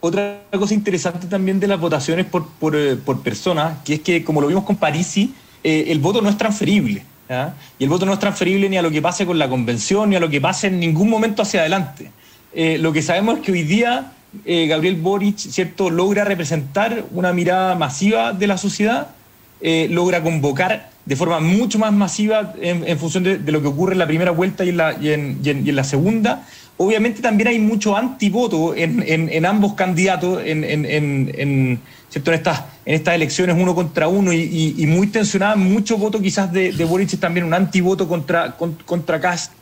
otra cosa interesante también de las votaciones por, por, eh, por personas, que es que, como lo vimos con Parisi, el voto no es transferible. Y el voto no es transferible ni a lo que pase con la convención, ni a lo que pase en ningún momento hacia adelante. Eh, lo que sabemos es que hoy día eh, Gabriel Boric ¿cierto? logra representar una mirada masiva de la sociedad, eh, logra convocar de forma mucho más masiva en, función de, lo que ocurre en la primera vuelta y en la, y en, la segunda. Obviamente también hay mucho antivoto en, ambos candidatos en ¿cierto? En estas, en estas elecciones uno contra uno y, muy tensionada, mucho voto quizás de, de Boric también, un antivoto contra, contra Cast.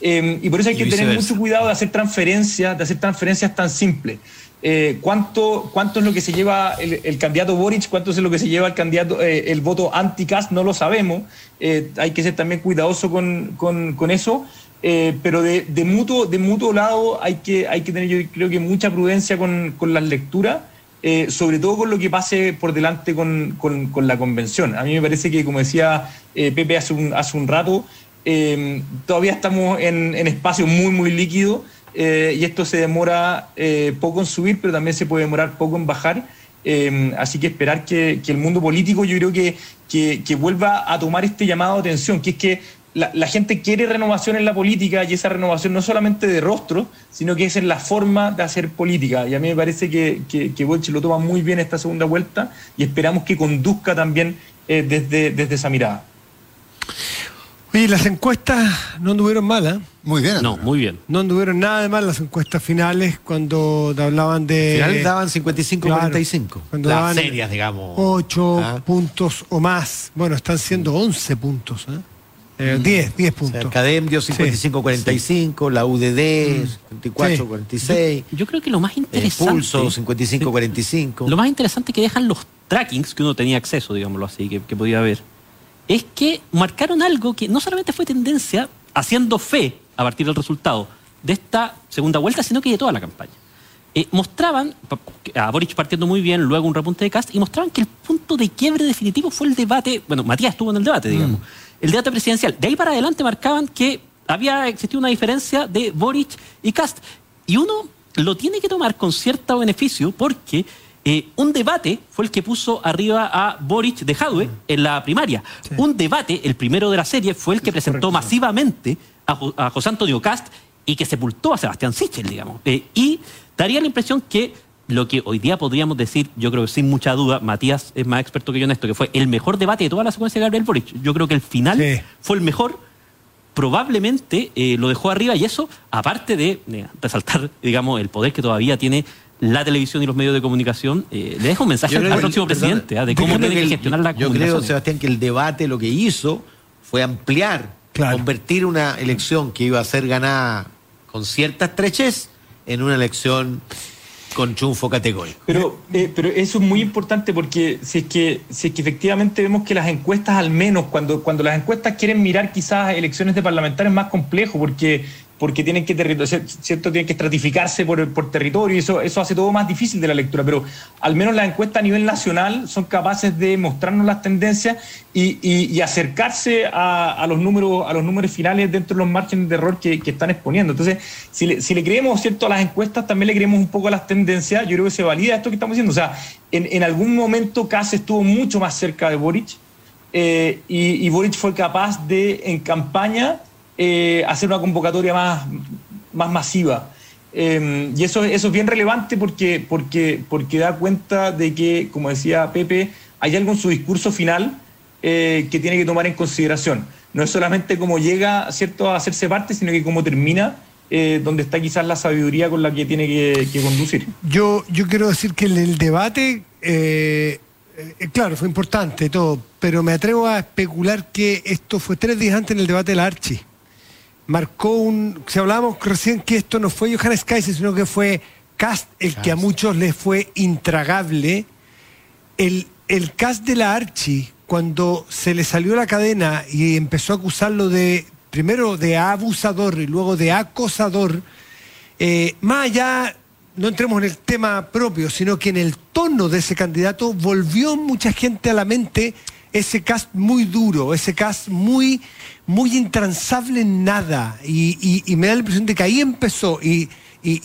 Em, y por eso hay que tener mucho cuidado de hacer transferencias, de hacer transferencias tan simples. Eh, ¿cuánto, ¿Cuánto es lo que se lleva el, candidato Boric? ¿Cuánto es lo que se lleva el candidato eh, el voto anti-Cast? No lo sabemos. Eh, hay que ser también cuidadoso con, con, eso. pero de, de, mutuo, de mutuo lado hay que, hay que tener, yo creo que mucha prudencia con, con las lecturas. Eh, sobre todo con lo que pase por delante con, la convención. A mí me parece que, como decía eh, Pepe hace un, hace un rato, eh, todavía estamos en, en espacio muy, muy líquido eh, y esto se demora eh, poco en subir, pero también se puede demorar poco en bajar. Eh, así que esperar que, el mundo político yo creo que, que, vuelva a tomar este llamado de atención, que es que la, la, gente quiere renovación en la política y esa renovación no solamente de rostro, sino que es en la forma de hacer política. Y a mí me parece que, que, que Bolche lo toma muy bien esta segunda vuelta y esperamos que conduzca también eh, desde, desde esa mirada. Oye, las encuestas no anduvieron mal, ¿eh? Muy bien. No, muy bien. No anduvieron nada de mal las encuestas finales cuando hablaban de. Finales daban 55-45. Claro, cuando las daban serias, digamos. 8 Ah. puntos o más. Bueno, están siendo 11 puntos, ¿eh? Eh, 10, 10 O sea, puntos. el CADEM dio 55-45, la UDD 54-46, Yo creo que lo más el interesante. Pulso 55-45. Lo más interesante que dejan los trackings que uno tenía acceso, digámoslo así, que, que podía ver, es que marcaron algo que no solamente fue tendencia, haciendo fe a partir del resultado de esta segunda vuelta, sino que de toda la campaña. Eh, mostraban, a Boric partiendo muy bien, luego un repunte de Cast, y mostraban que el punto de quiebre definitivo fue el debate, bueno, Matías estuvo en el debate, digamos, el debate presidencial. De ahí para adelante marcaban que había existido una diferencia de Boric y Cast. Y uno lo tiene que tomar con cierto beneficio porque eh, un debate fue el que puso arriba a Boric de Jadwe en la primaria. Un debate, el primero de la serie, fue el que presentó masivamente a, Jo- a José Antonio Cast y que sepultó a Sebastián Sichel, digamos. Eh, y daría la impresión que lo que hoy día podríamos decir, yo creo que sin mucha duda, Matías es más experto que yo en esto, que fue el mejor debate de toda la secuencia de Gabriel Boric. Yo creo que el final Sí. fue el mejor probablemente eh, lo dejó arriba y eso, aparte de eh, resaltar, digamos, el poder que todavía tiene la televisión y los medios de comunicación, eh, le deja un mensaje Yo al, próximo perdón, presidente ¿ah? de cómo tiene que el- gestionar la Yo creo. Sebastián, que el debate lo que hizo fue ampliar, Claro. convertir una elección que iba a ser ganada con cierta estrechez en una elección con triunfo categórico. Pero, eh, pero eso es muy importante porque si es, que, si es que efectivamente vemos que las encuestas, al menos cuando, cuando las encuestas quieren mirar quizás elecciones de parlamentarios es más complejo porque, porque tienen que cierto tienen que estratificarse por, por territorio y eso, eso hace todo más difícil de la lectura. Pero al menos las encuestas a nivel nacional son capaces de mostrarnos las tendencias y, y- y acercarse a, a los números, a los números finales dentro de los márgenes de error que, que están exponiendo. Entonces, si le, si le creemos cierto a las encuestas, también le creemos un poco a las tendencias. Yo creo que se valida esto que estamos diciendo. O sea, en, en algún momento Kass estuvo mucho más cerca de Boric eh, y, y Boric fue capaz de, en campaña, eh, hacer una convocatoria más, más masiva. Eh, y eso, eso es bien relevante porque, porque, porque da cuenta de que, como decía Pepe, hay algo en su discurso final eh, que tiene que tomar en consideración. No es solamente cómo llega ¿cierto? a hacerse parte, sino que cómo termina, eh, donde está quizás la sabiduría con la que tiene que, que conducir. Yo, yo quiero decir que en el debate, eh, eh, claro, fue importante todo, pero me atrevo a especular que esto fue tres días antes en el debate de la Archi. Marcó un. Si hablábamos recién que esto no fue Johannes Kaiser, sino que fue Cast el que a muchos les fue intragable. El, el cast de la Archi, cuando se le salió la cadena y empezó a acusarlo de, primero de abusador y luego de acosador, eh, más allá, no entremos en el tema propio, sino que en el tono de ese candidato volvió mucha gente a la mente ese cast muy duro, ese cast muy, muy intransable en nada. Y, y- y me da la impresión de que ahí empezó, y,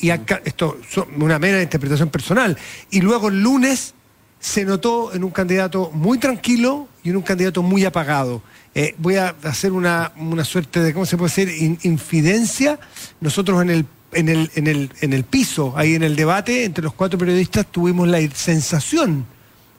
acá- esto es una mera interpretación personal, y luego el lunes se notó en un candidato muy tranquilo y en un candidato muy apagado. Eh, voy a hacer una, una suerte de, ¿cómo se puede decir?, In- infidencia. Nosotros en el, en, el, en, el, en el piso, ahí en el debate, entre los cuatro periodistas, tuvimos la sensación,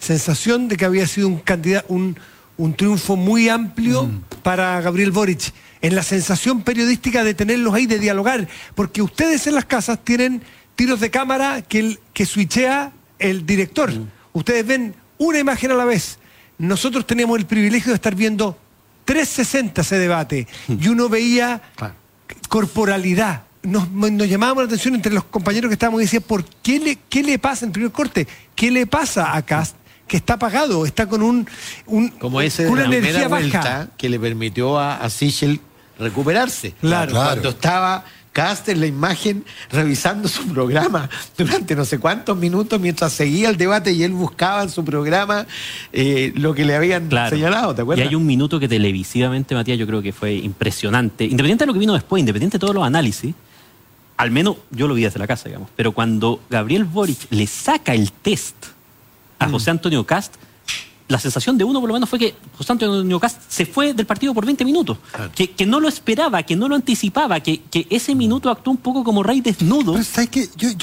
sensación de que había sido un candidato, un, un triunfo muy amplio para Gabriel Boric. En la sensación periodística de tenerlos ahí, de dialogar, porque ustedes en las casas tienen tiros de cámara que, el, que switchea el director. Ustedes ven una imagen a la vez. Nosotros teníamos el privilegio de estar viendo 360 ese debate y uno veía corporalidad. Nos, nos llamábamos la atención entre los compañeros que estábamos y decía, ¿por qué le, qué le pasa en primer corte? ¿Qué le pasa a Cast? Que está apagado, está con un, un Como ese de una primera energía vuelta baja. que le permitió a, a Sichel recuperarse. Claro. Cuando estaba Cast en la imagen revisando su programa durante no sé cuántos minutos mientras seguía el debate y él buscaba en su programa eh, lo que le habían señalado, ¿te acuerdas? Y hay un minuto que televisivamente, Matías, yo creo que fue impresionante. Independiente de lo que vino después, independiente de todos los análisis, al menos yo lo vi desde la casa, digamos, pero cuando Gabriel Boric le saca el test a mm. José Antonio Cast, la sensación de uno por lo menos fue que José Antonio Cast se fue del partido por 20 minutos, que, que, no lo esperaba, que no lo anticipaba, que, que ese minuto actuó un poco como rey desnudo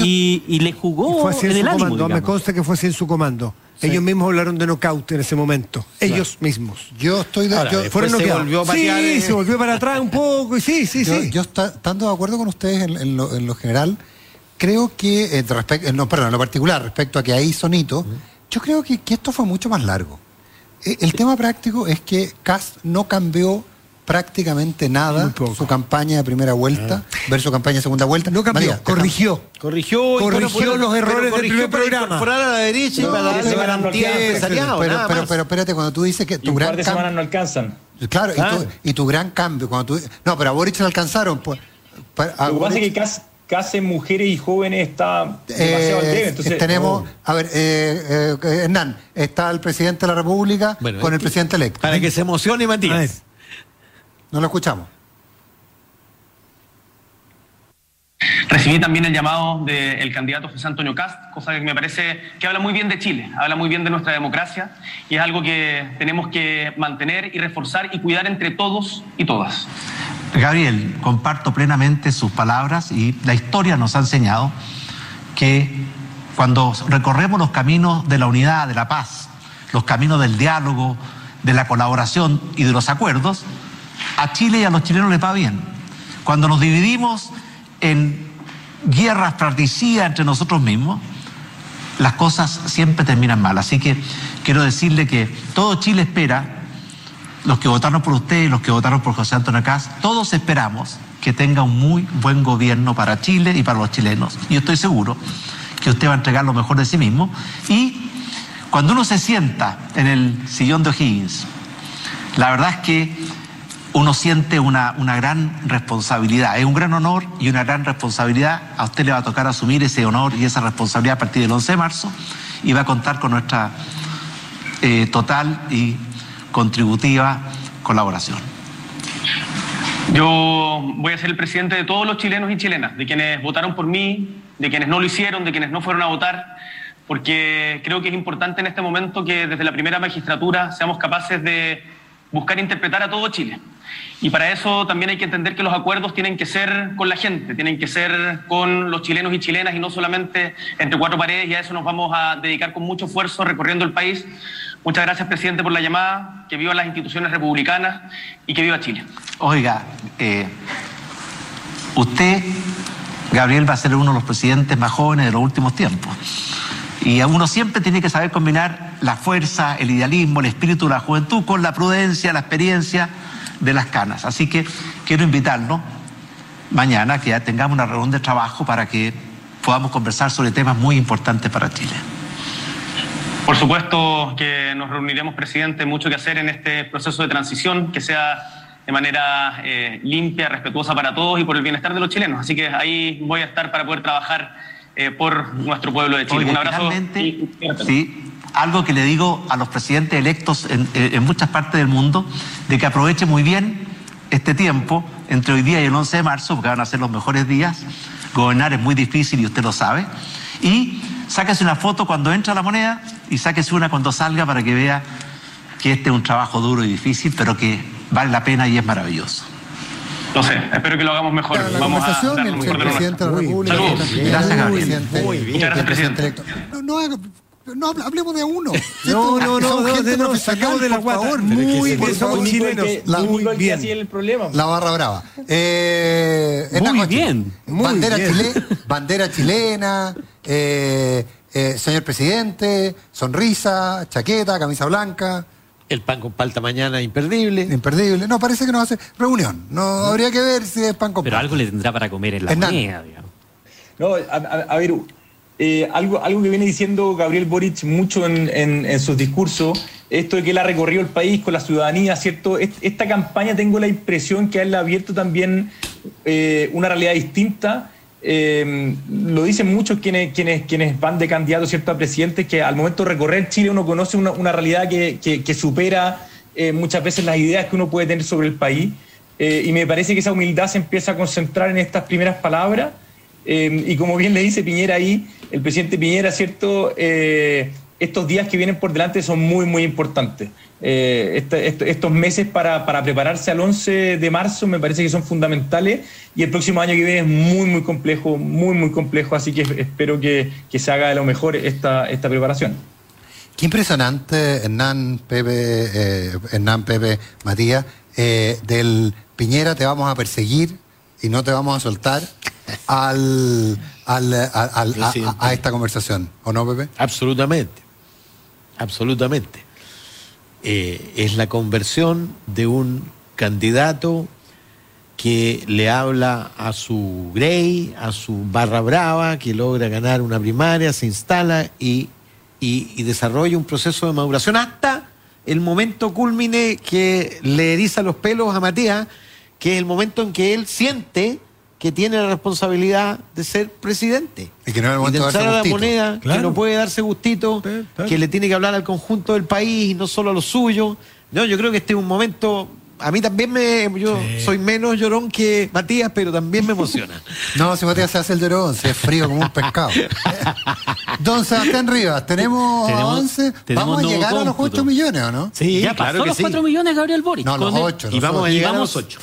y, y, le jugó en, el ánimo. Me consta que fue así en su comando. Ellos mismos hablaron de knockout en ese momento. Ellos mismos. Yo estoy de yo, fueron se volvió a Sí, eh. se volvió para atrás un poco. Sí, sí, sí. Yo estando de acuerdo con ustedes en, lo, general, creo que, eh, respecto, no, perdón, en lo particular, respecto a que ahí sonito, yo creo que, esto fue mucho más largo. Eh, el tema práctico es que Cast no cambió prácticamente nada su campaña de primera vuelta ah. versus su campaña de segunda vuelta. No cambió, corrigió. Corrigió, corrigió los errores del primer programa. a la derecha y para darle garantía empresarial. Pero, pero, pero, espérate, cuando tú dices que tu gran de semanas no alcanzan. Claro, y, tu, gran cambio, cuando tú... No, pero a Boric le alcanzaron. Pues, Lo que pasa es que casi mujeres y jóvenes está demasiado al debe. Entonces, tenemos, a ver, eh, eh, Hernán, está el presidente de la República con el presidente electo. Para que se emocione, Matías. No lo escuchamos. Recibí también el llamado del candidato José Antonio Cast, cosa que me parece que habla muy bien de Chile, habla muy bien de nuestra democracia y es algo que tenemos que mantener y reforzar y cuidar entre todos y todas. Gabriel, comparto plenamente sus palabras y la historia nos ha enseñado que cuando recorremos los caminos de la unidad, de la paz, los caminos del diálogo, de la colaboración y de los acuerdos, a Chile y a los chilenos les va bien. Cuando nos dividimos en guerras fratricidas entre nosotros mismos, las cosas siempre terminan mal. Así que quiero decirle que todo Chile espera, los que votaron por usted y los que votaron por José Antonio Caz, todos esperamos que tenga un muy buen gobierno para Chile y para los chilenos. Y yo estoy seguro que usted va a entregar lo mejor de sí mismo. Y cuando uno se sienta en el sillón de O'Higgins, la verdad es que uno siente una, una, gran responsabilidad. Es un gran honor y una gran responsabilidad. A usted le va a tocar asumir ese honor y esa responsabilidad a partir del 11 de marzo y va a contar con nuestra eh, total y contributiva colaboración. Yo voy a ser el presidente de todos los chilenos y chilenas, de quienes votaron por mí, de quienes no lo hicieron, de quienes no fueron a votar, porque creo que es importante en este momento que desde la primera magistratura seamos capaces de buscar interpretar a todo Chile. Y para eso también hay que entender que los acuerdos tienen que ser con la gente, tienen que ser con los chilenos y chilenas y no solamente entre cuatro paredes y a eso nos vamos a dedicar con mucho esfuerzo recorriendo el país. Muchas gracias, presidente, por la llamada. Que vivan las instituciones republicanas y que viva Chile. Oiga, eh, usted, Gabriel, va a ser uno de los presidentes más jóvenes de los últimos tiempos. Y uno siempre tiene que saber combinar la fuerza, el idealismo, el espíritu de la juventud con la prudencia, la experiencia de las canas. Así que quiero invitarlo mañana que ya tengamos una reunión de trabajo para que podamos conversar sobre temas muy importantes para Chile. Por supuesto que nos reuniremos, presidente, mucho que hacer en este proceso de transición, que sea de manera eh, limpia, respetuosa para todos y por el bienestar de los chilenos. Así que ahí voy a estar para poder trabajar eh, por nuestro pueblo de Chile. Un abrazo. sí, algo que le digo a los presidentes electos eh, en, muchas partes del mundo, de que aproveche muy bien este tiempo entre hoy día y el 11 de marzo, porque van a ser los mejores días. Gobernar es muy difícil y usted lo sabe. Y sáquese una foto cuando entra la moneda y sáquese una cuando salga para que vea que este es un trabajo duro y difícil, pero que vale la pena y es maravilloso. No sé, espero que lo hagamos mejor. La Vamos a el, el presidente de la República. Gracias, Gabriel. Muy bien. Gracias, presidente. No, no, no, hablemos de uno. No, no, no, no, no, sacamos de la guata. Muy bien, somos chilenos. Muy bien. Así el problema. La barra brava. Eh, muy bien. bandera, Chile, bandera chilena, eh, eh, señor presidente, sonrisa, chaqueta, camisa blanca. El pan con palta mañana, imperdible. Imperdible. No, parece que no hace reunión. No, habría que ver si es pan con Pero algo le tendrá para comer en la comida, No, a ver, eh, algo, algo que viene diciendo Gabriel Boric mucho en, sus discursos, esto de que él ha recorrido el país con la ciudadanía, ¿cierto? Esta campaña tengo la impresión que él ha abierto también eh, una realidad distinta. Eh, lo dicen muchos quienes, quienes, quienes van de candidato ¿cierto? a presidente, que al momento de recorrer Chile uno conoce una, una realidad que, que, que supera eh, muchas veces las ideas que uno puede tener sobre el país. Eh, y me parece que esa humildad se empieza a concentrar en estas primeras palabras. Eh, y como bien le dice Piñera ahí, el presidente Piñera, ¿cierto? estos días que vienen por delante son muy, muy importantes. Este, este, estos meses para, para, prepararse al 11 de marzo me parece que son fundamentales y el próximo año que viene es muy, muy complejo, muy, muy complejo, así que espero que, que se haga de lo mejor esta, esta preparación. Qué impresionante, Hernán, Pepe, eh, Hernán, Pepe, Matías, eh, del Piñera te vamos a perseguir y no te vamos a soltar al, al, al, a, a, esta conversación, ¿o no, Pepe? Absolutamente, absolutamente. Eh, es la conversión de un candidato que le habla a su Grey, a su barra brava, que logra ganar una primaria, se instala y y, y desarrolla un proceso de maduración hasta el momento culmine que le eriza los pelos a Matías, que es el momento en que él siente que tiene la responsabilidad de ser presidente. Y que no es el momento de, de darse la moneda, Claro. que no puede darse gustito, que le tiene que hablar al conjunto del país y no solo a lo suyo. No, yo creo que este es un momento. A mí también me. Yo soy menos llorón que Matías, pero también me emociona. No, si Matías se hace el llorón, se es frío como un pescado. Don Sebastián Rivas, tenemos, Tenemos- 11. tenemos Vamos a llegar a los cómputo. 8 millones, ¿o no? Sí, ya pasó los 4 millones Gabriel Boric. No, los Con el- 8. Y vamos a llegar a los 8.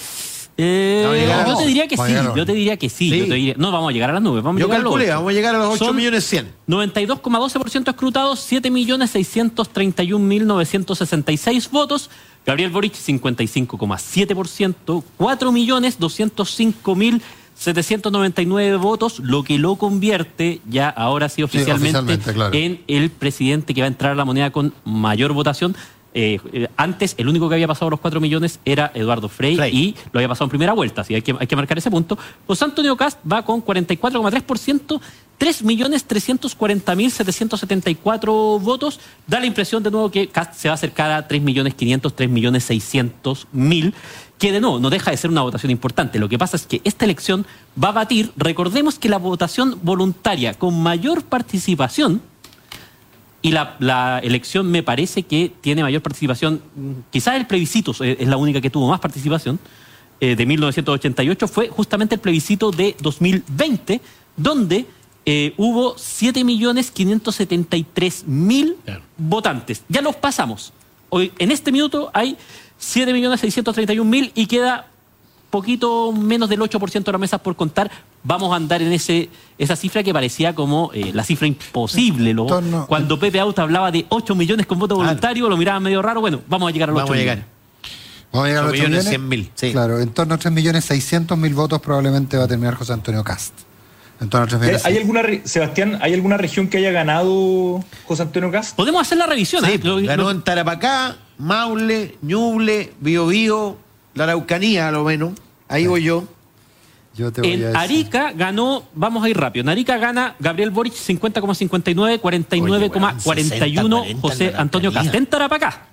Eh, a llegar a yo los- te diría que a sí, llegar a los- yo te diría que sí. Sí. yo te diría- no, vamos a llegar a las nubes. Vamos a Yo llegar a los calculé, ocho. vamos a llegar a los 8 Son millones 100. 92,12% escrutados, 7.631.966 votos. Gabriel Boric, 55,7%, 4.205.799 votos, lo que lo convierte ya ahora sí oficialmente, oficialmente, claro. en el presidente que va a entrar a la moneda con mayor votación. Eh, eh, antes, el único que había pasado los 4 millones era Eduardo Frey, Frey. y lo había pasado en primera vuelta, así hay que, hay que marcar ese punto. José Antonio Cast va con 44,3%, 3.340.774 votos. Da la impresión de nuevo que Cast se va a acercar a 3.500.000, 3.600.000, que de nuevo no deja de ser una votación importante. Lo que pasa es que esta elección va a batir, recordemos que la votación voluntaria con mayor participación y la, la elección me parece que tiene mayor participación, quizás el plebiscito es la única que tuvo más participación, eh, de 1988, fue justamente el plebiscito de 2020, donde eh, hubo 7.573.000 votantes. Ya los pasamos. Hoy, en este minuto hay 7.631.000 y queda poquito menos del 8% de las mesas por contar, vamos a andar en ese esa cifra que parecía como eh, la cifra imposible. Lo- Torno- cuando Pepe Auta hablaba de 8 millones con voto voluntario, lo miraban medio raro. Bueno, vamos a llegar a los Vamos 8 a llegar. millones. Vamos a llegar a los 8 8 millones millones. 100 mil. Sí. Claro, en torno a 3 millones 600 mil votos probablemente va a terminar José Antonio Cast. En torno a 3 millones. ¿Hay alguna, re- Sebastián, ¿hay alguna región que haya ganado José Antonio Cast? Podemos hacer la revisión. Sí, ¿eh? Lo- ganó lo- en Tarapacá, Maule, Ñuble, Biobío, la Araucanía a lo menos. Ahí voy yo. Yo te voy a en decir. Arica ganó, vamos a ir rápido. En Arica gana Gabriel Boric 50,59, 49,41 Oye, weón, 60-40 José Antonio. Cast. En Tarapacá,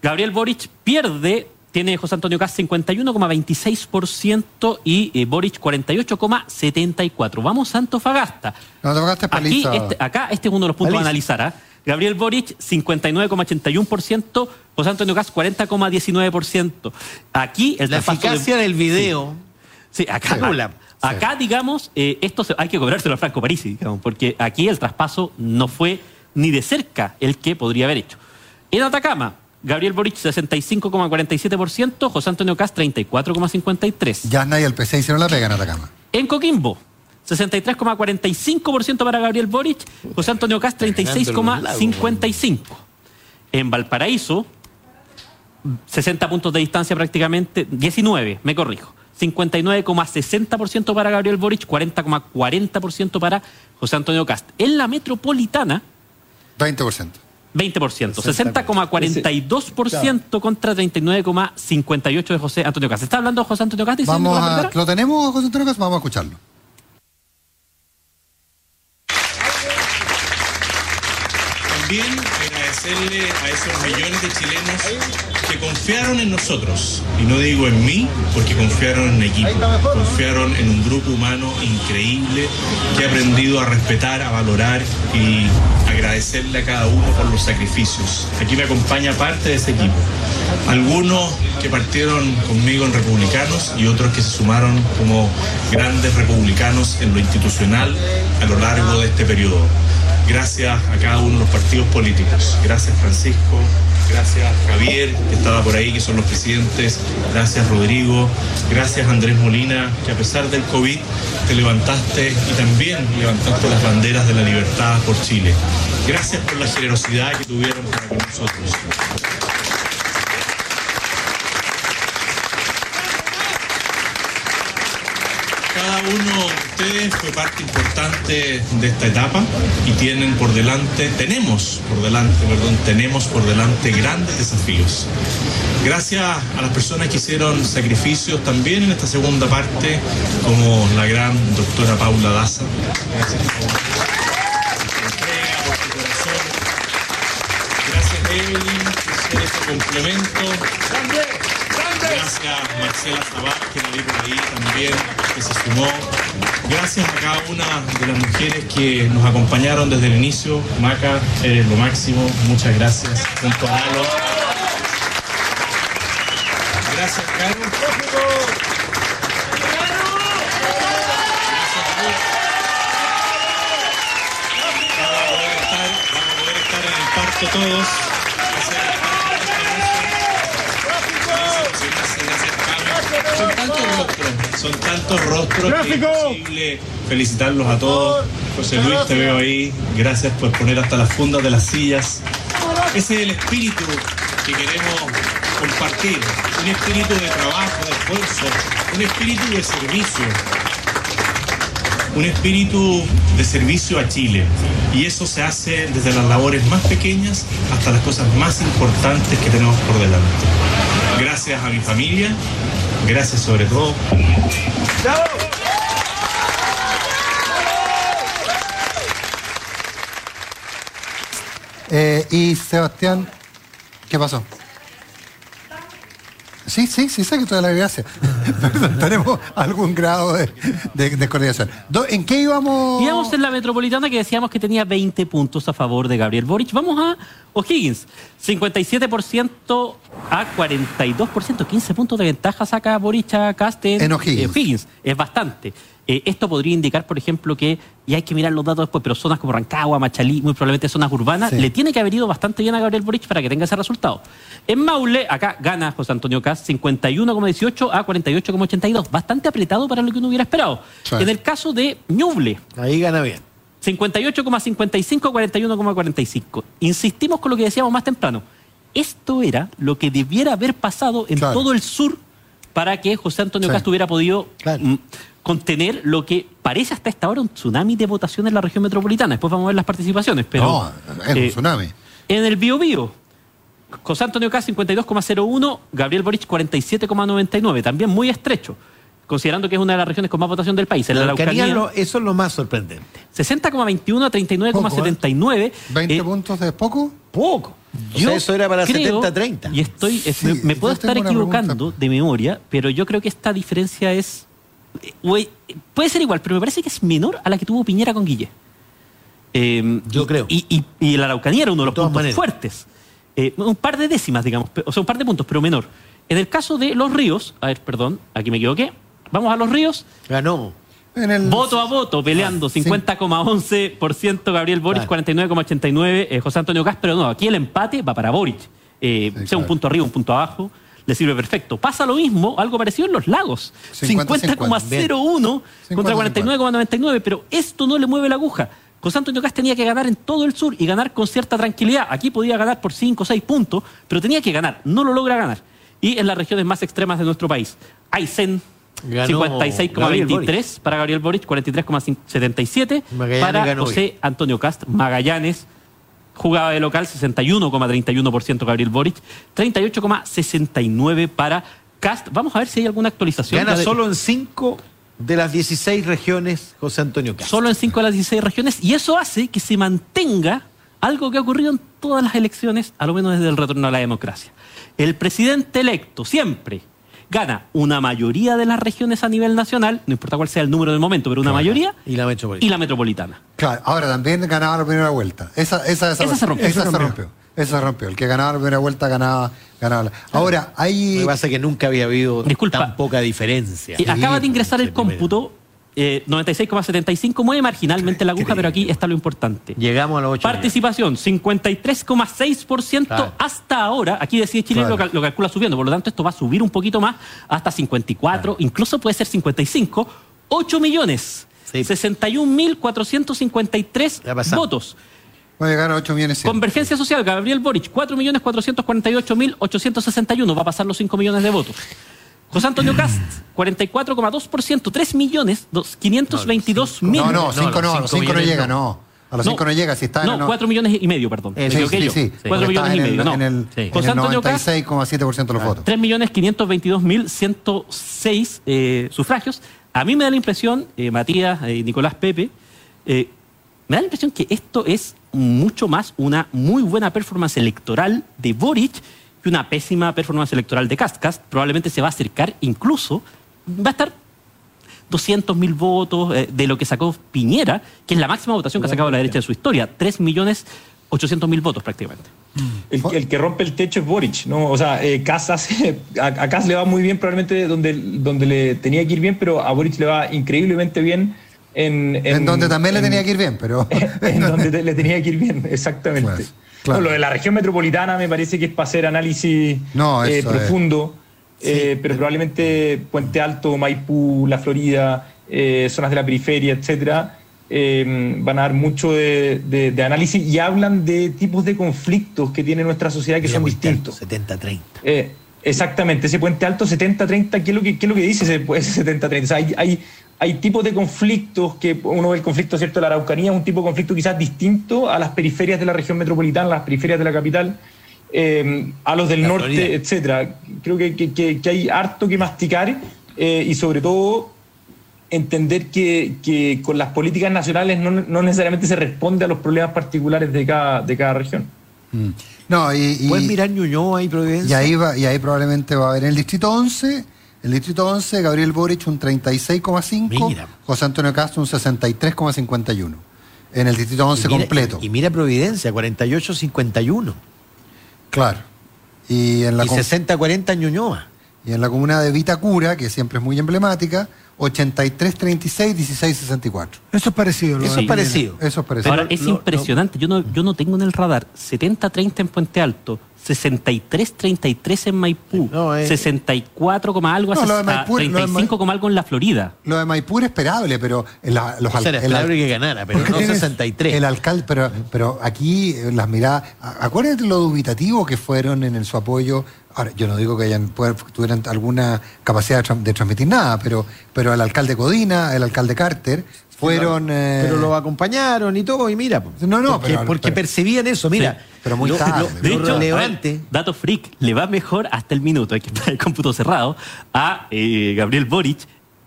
Gabriel Boric pierde, tiene José Antonio Cast 51,26% y eh, Boric 48,74. Vamos a Antofagasta. Aquí, este, acá este es uno de los puntos Paliza. a analizar. ¿ah? Gabriel Boric, 59,81%, José Antonio Cast, 40,19%. Aquí el La de- eficacia del video. Sí, acá, Anula. acá digamos, eh, esto se- hay que cobrárselo a Franco Parisi, digamos, porque aquí el traspaso no fue ni de cerca el que podría haber hecho. En Atacama, Gabriel Boric 65,47%, José Antonio Cast 34,53%. Ya nadie el PC hicieron la pega en Atacama. En Coquimbo, 63,45% para Gabriel Boric, José Antonio Cast 36,55%. En Valparaíso, 60 puntos de distancia prácticamente, 19, me corrijo. 59,60% para Gabriel Boric, 40,40% para José Antonio Cast. En la metropolitana, 20%. 20%, 60,42% contra 39,58% de José Antonio Cast. ¿Está hablando José Antonio Cast? Vamos a? ¿Lo tenemos, José Antonio Cast? Vamos a escucharlo. También agradecerle a esos millones de chilenos que confiaron en nosotros, y no digo en mí, porque confiaron en equipo, confiaron en un grupo humano increíble que ha aprendido a respetar, a valorar y agradecerle a cada uno por los sacrificios. Aquí me acompaña parte de ese equipo. Algunos que partieron conmigo en republicanos y otros que se sumaron como grandes republicanos en lo institucional a lo largo de este periodo. Gracias a cada uno de los partidos políticos. Gracias Francisco, gracias Javier, que estaba por ahí, que son los presidentes. Gracias Rodrigo, gracias Andrés Molina, que a pesar del COVID te levantaste y también levantaste las banderas de la libertad por Chile. Gracias por la generosidad que tuvieron para con nosotros. Cada uno de ustedes fue parte importante de esta etapa y tienen por delante, tenemos por delante, perdón, tenemos por delante grandes desafíos. Gracias a las personas que hicieron sacrificios también en esta segunda parte, como la gran doctora Paula Daza. Gracias. Gracias Evelyn por ese complemento. Gracias Marcela Zabat, que la vi por ahí también, se sumó. Gracias a cada una de las mujeres que nos acompañaron desde el inicio. Maca, eres lo máximo. Muchas gracias. Junto a Lalo. Gracias, Caro. Vamos son tantos rostros que es imposible felicitarlos a todos. José Luis, te veo ahí. Gracias por poner hasta las fundas de las sillas. Ese es el espíritu que queremos compartir. Un espíritu de trabajo, de esfuerzo, un espíritu de servicio. Un espíritu de servicio a Chile. Y eso se hace desde las labores más pequeñas hasta las cosas más importantes que tenemos por delante. Gracias a mi familia, gracias sobre todo. Eh, y Sebastián, ¿qué pasó? Sí, sí, sí, sé que toda la gracia. Perdón, tenemos algún grado de, de- de coordinación. Do- ¿En qué íbamos? Íbamos en la metropolitana que decíamos que tenía 20 puntos a favor de Gabriel Boric. Vamos a O'Higgins. 57% a 42%. 15 puntos de ventaja saca Boric a Cast en, En O'Higgins. Es bastante. Eh, esto podría indicar, por ejemplo, que, y hay que mirar los datos después, pero zonas como Rancagua, Machalí, muy probablemente zonas urbanas, Sí. le tiene que haber ido bastante bien a Gabriel Boric para que tenga ese resultado. En Maule, acá gana José Antonio Cast 51,18 a 48,82. Bastante apretado para lo que uno hubiera esperado. Sí. En el caso de Ñuble, Ahí gana bien. 58,55 a 41,45. Insistimos con lo que decíamos más temprano. Esto era lo que debiera haber pasado en Claro. todo el sur para que José Antonio Sí. Castro hubiera podido mm, contener lo que parece hasta esta hora un tsunami de votación en la región metropolitana. Después vamos a ver las participaciones. Pero, no, es un eh, tsunami. en el Bio Bio, José Antonio Cast 52,01, Gabriel Boric 47,99. También muy estrecho, considerando que es una de las regiones con más votación del país. En la, La Araucanía, Araucanía, lo- eso es lo más sorprendente. 60,21 a 39,79. 20 Eh, puntos de poco. Poco. O sea, eso era para creo, 70-30. Y estoy, es- Sí, me, me puedo yo estar equivocando de memoria, pero yo creo que esta diferencia es. eh, puede ser igual, pero me parece que es menor a la que tuvo Piñera con Guille. Eh, Yo y- creo. Y, y, y la Araucanía era uno de los De puntos maneras. fuertes. Eh, un par de décimas, digamos, o sea, un par de puntos, pero menor. En el caso de los ríos, a ver, perdón, aquí me equivoqué. Vamos a los ríos. Ganó. En el, Voto a voto, peleando, Ah, sí. 50,11% Gabriel Boric, Claro. 49,89% eh, José Antonio Cast, pero no, aquí el empate va para Boric. Eh, Sí, sea un punto arriba, un punto abajo, le sirve perfecto. Pasa lo mismo, algo parecido en los lagos. 50, 50,01 contra 49,99, pero esto no le mueve la aguja. José Antonio Cast tenía que ganar en todo el sur y ganar con cierta tranquilidad. Aquí podía ganar por 5 o 6 puntos, pero tenía que ganar, no lo logra ganar. Y en las regiones más extremas de nuestro país. Aysén, 56,23 para Gabriel Boric, 43,77 Magallanes para ganó José Antonio Cast. Magallanes jugaba de local 61,31% Gabriel Boric, 38,69 para Cast. Vamos a ver si hay alguna actualización. Gana solo en 5 de las 16 regiones José Antonio Castro. solo en 5 de las 16 regiones y eso hace que se mantenga algo que ha ocurrido en todas las elecciones, a lo menos desde el retorno a la democracia. el presidente electo siempre gana una mayoría de las regiones a nivel nacional, no importa cuál sea el número del momento, pero una mayoría, Y la metropolitana. y la metropolitana. Claro, ahora también ganaba la primera vuelta. Esa, esa, Esa se rompió. Esa Esa se rompió. rompió. Esa se rompió. El que ganaba la primera vuelta ganaba. ganaba la- Ahora, Lo hay. que pasa es que nunca había habido Disculpa. tan poca diferencia. Y acaba de ingresar el cómputo, eh, 96,75, mueve marginalmente la aguja, pero aquí está lo importante. Llegamos a los 8 Participación, 53,6% Claro. hasta ahora. Aquí decide Chile Claro. lo, cal- lo calcula subiendo, por lo tanto esto va a subir un poquito más hasta 54, incluso puede ser 55, 8 millones. Sí. 61.453 Ya pasamos. votos. Va a llegar a 8 millones. Convergencia social, Gabriel Boric, 4.448.861, va a pasar los 5 millones de votos. José Antonio Cast, 44,2%, 3 millones dos- 522 mil. No, no, No, 5 los no, a cinco los 5 no millones llega, no. no. A los 5 no, llega, si está No, 4 millones y medio, perdón. Eh, sí, sí, sí. 4 Porque millones y en medio, no. En el, Sí. en José el Antonio Cast, 96,7% de los votos. 3.522.106 eh, sufragios. A mí me da la impresión, eh, Matías y Nicolás Pepe, eh, me da la impresión que esto es mucho más una muy buena performance electoral de Boric que una pésima performance electoral de Cast. Cast probablemente se va a acercar, incluso va a estar 200 mil votos eh, de lo que sacó Piñera, que es la máxima votación que ha sacado la derecha de su historia. 3 millones 800 mil votos prácticamente. El, el que rompe el techo es Boric, ¿no? O sea, eh, Kass hace- a, a Kass le va muy bien probablemente donde, donde le tenía que ir bien, pero a Boric le va increíblemente bien en... En, donde también le en- tenía que ir bien, pero. en donde te- le tenía que ir bien, exactamente. Claro. No, lo de la región metropolitana me parece que es para hacer análisis No, eh, profundo, eh, pero probablemente Puente Alto, Maipú, La Florida, eh, zonas de la periferia, etcétera, eh, van a dar mucho de, de- de análisis y hablan de tipos de conflictos que tiene nuestra sociedad que son distintos. 70-30. Eh, exactamente, ese puente alto 70-30, ¿qué es lo que, qué es lo que dice ese, ese 70-30? O sea, hay, hay, hay tipos de conflictos que uno ve el conflicto cierto de la Araucanía, es un tipo de conflicto quizás distinto a las periferias de la región metropolitana, las periferias de la capital, eh, a los del La norte, Florida. etcétera. Creo que, que- que- que hay harto que masticar eh, y sobre todo entender que, que con las políticas nacionales no, no necesariamente se responde a los problemas particulares de cada, de cada región. Mm. No, y, y- ¿Puedes mirar Ñuñoa y y Providencia? ahí, va, y ahí probablemente va a haber en el distrito 11. El distrito 11, Gabriel Boric un 36,5. Mira. José Antonio Castro un 63,51. En el distrito 11 Y mira- completo. Y mira Providencia, 48-51. claro. Y en la, Y com- 60-40 Ñuñoa. y en la comuna de Vitacura, que siempre es muy emblemática, 83,36, 16,64. Eso es parecido. lo Eso es parecido. Eso es parecido. Ahora, es impresionante. Yo, no, yo no tengo en el radar 70-30 en Puente Alto, 63-33 en Maipú, No, eh. 64, coma algo, No, a lo de ses- a Maipú- lo de 35, Mai- coma algo en la Florida. Lo de Maipú era esperable, pero en la- los O sea, era esperable que ganara, pero no tienes 63. El alcalde, pero, pero aquí eh, las miradas. a- Acuérdate lo dubitativo que fueron en el, su apoyo. Ahora, yo no digo que hayan, tuvieran alguna capacidad de, tran- de transmitir nada, pero, pero el alcalde Codina, el alcalde Carter, fueron. eh, Pero lo acompañaron y todo, y mira. No, no, porque, pero- porque pero- percibían eso, mira. Sí, pero muy lo, tarde. lo- De hecho, a ver, relevante. dato freak, le va mejor hasta el minuto, hay que estar el cómputo cerrado, a eh, Gabriel Boric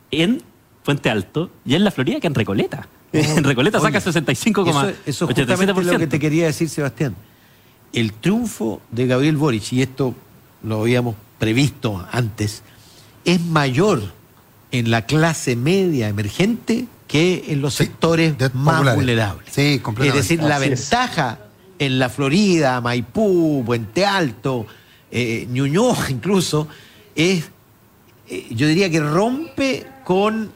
en Puente Alto y en la Florida que en Recoleta. en Recoleta Oye, saca 65,87%. Eso, eso es justamente lo que te quería decir, Sebastián. El triunfo de Gabriel Boric, y esto lo habíamos previsto antes, es mayor en la clase media emergente que en los Sí, sectores más populares. vulnerables. Sí, completamente. Es decir, la Así es. ventaja en la Florida, Maipú, Puente Alto, eh, Ñuñoa incluso, es, eh, yo diría que rompe con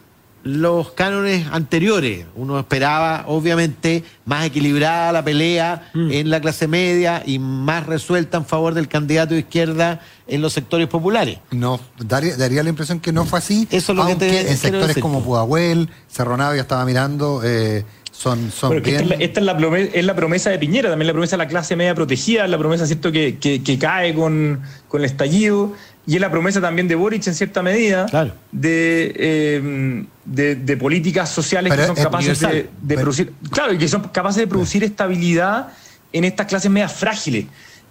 los cánones anteriores. Uno esperaba, obviamente, más equilibrada la pelea en la clase media y más resuelta en favor del candidato de izquierda en los sectores populares. No, daría, daría la impresión que no fue así. Eso es lo que aunque te en sectores decir, como. Pudahuel, Cerro Navia estaba mirando, eh, son, son que bien. esta, es la, esta es la prome- es la promesa de Piñera, también la promesa de la clase media protegida, la promesa cierto que, que- que cae con, con el estallido, y es la promesa también de Boric en cierta medida Claro. de, eh, de, de políticas sociales Pero que son es capaces de, universal. de Pero- producir, claro, y que son capaces de producir estabilidad en estas clases medias frágiles.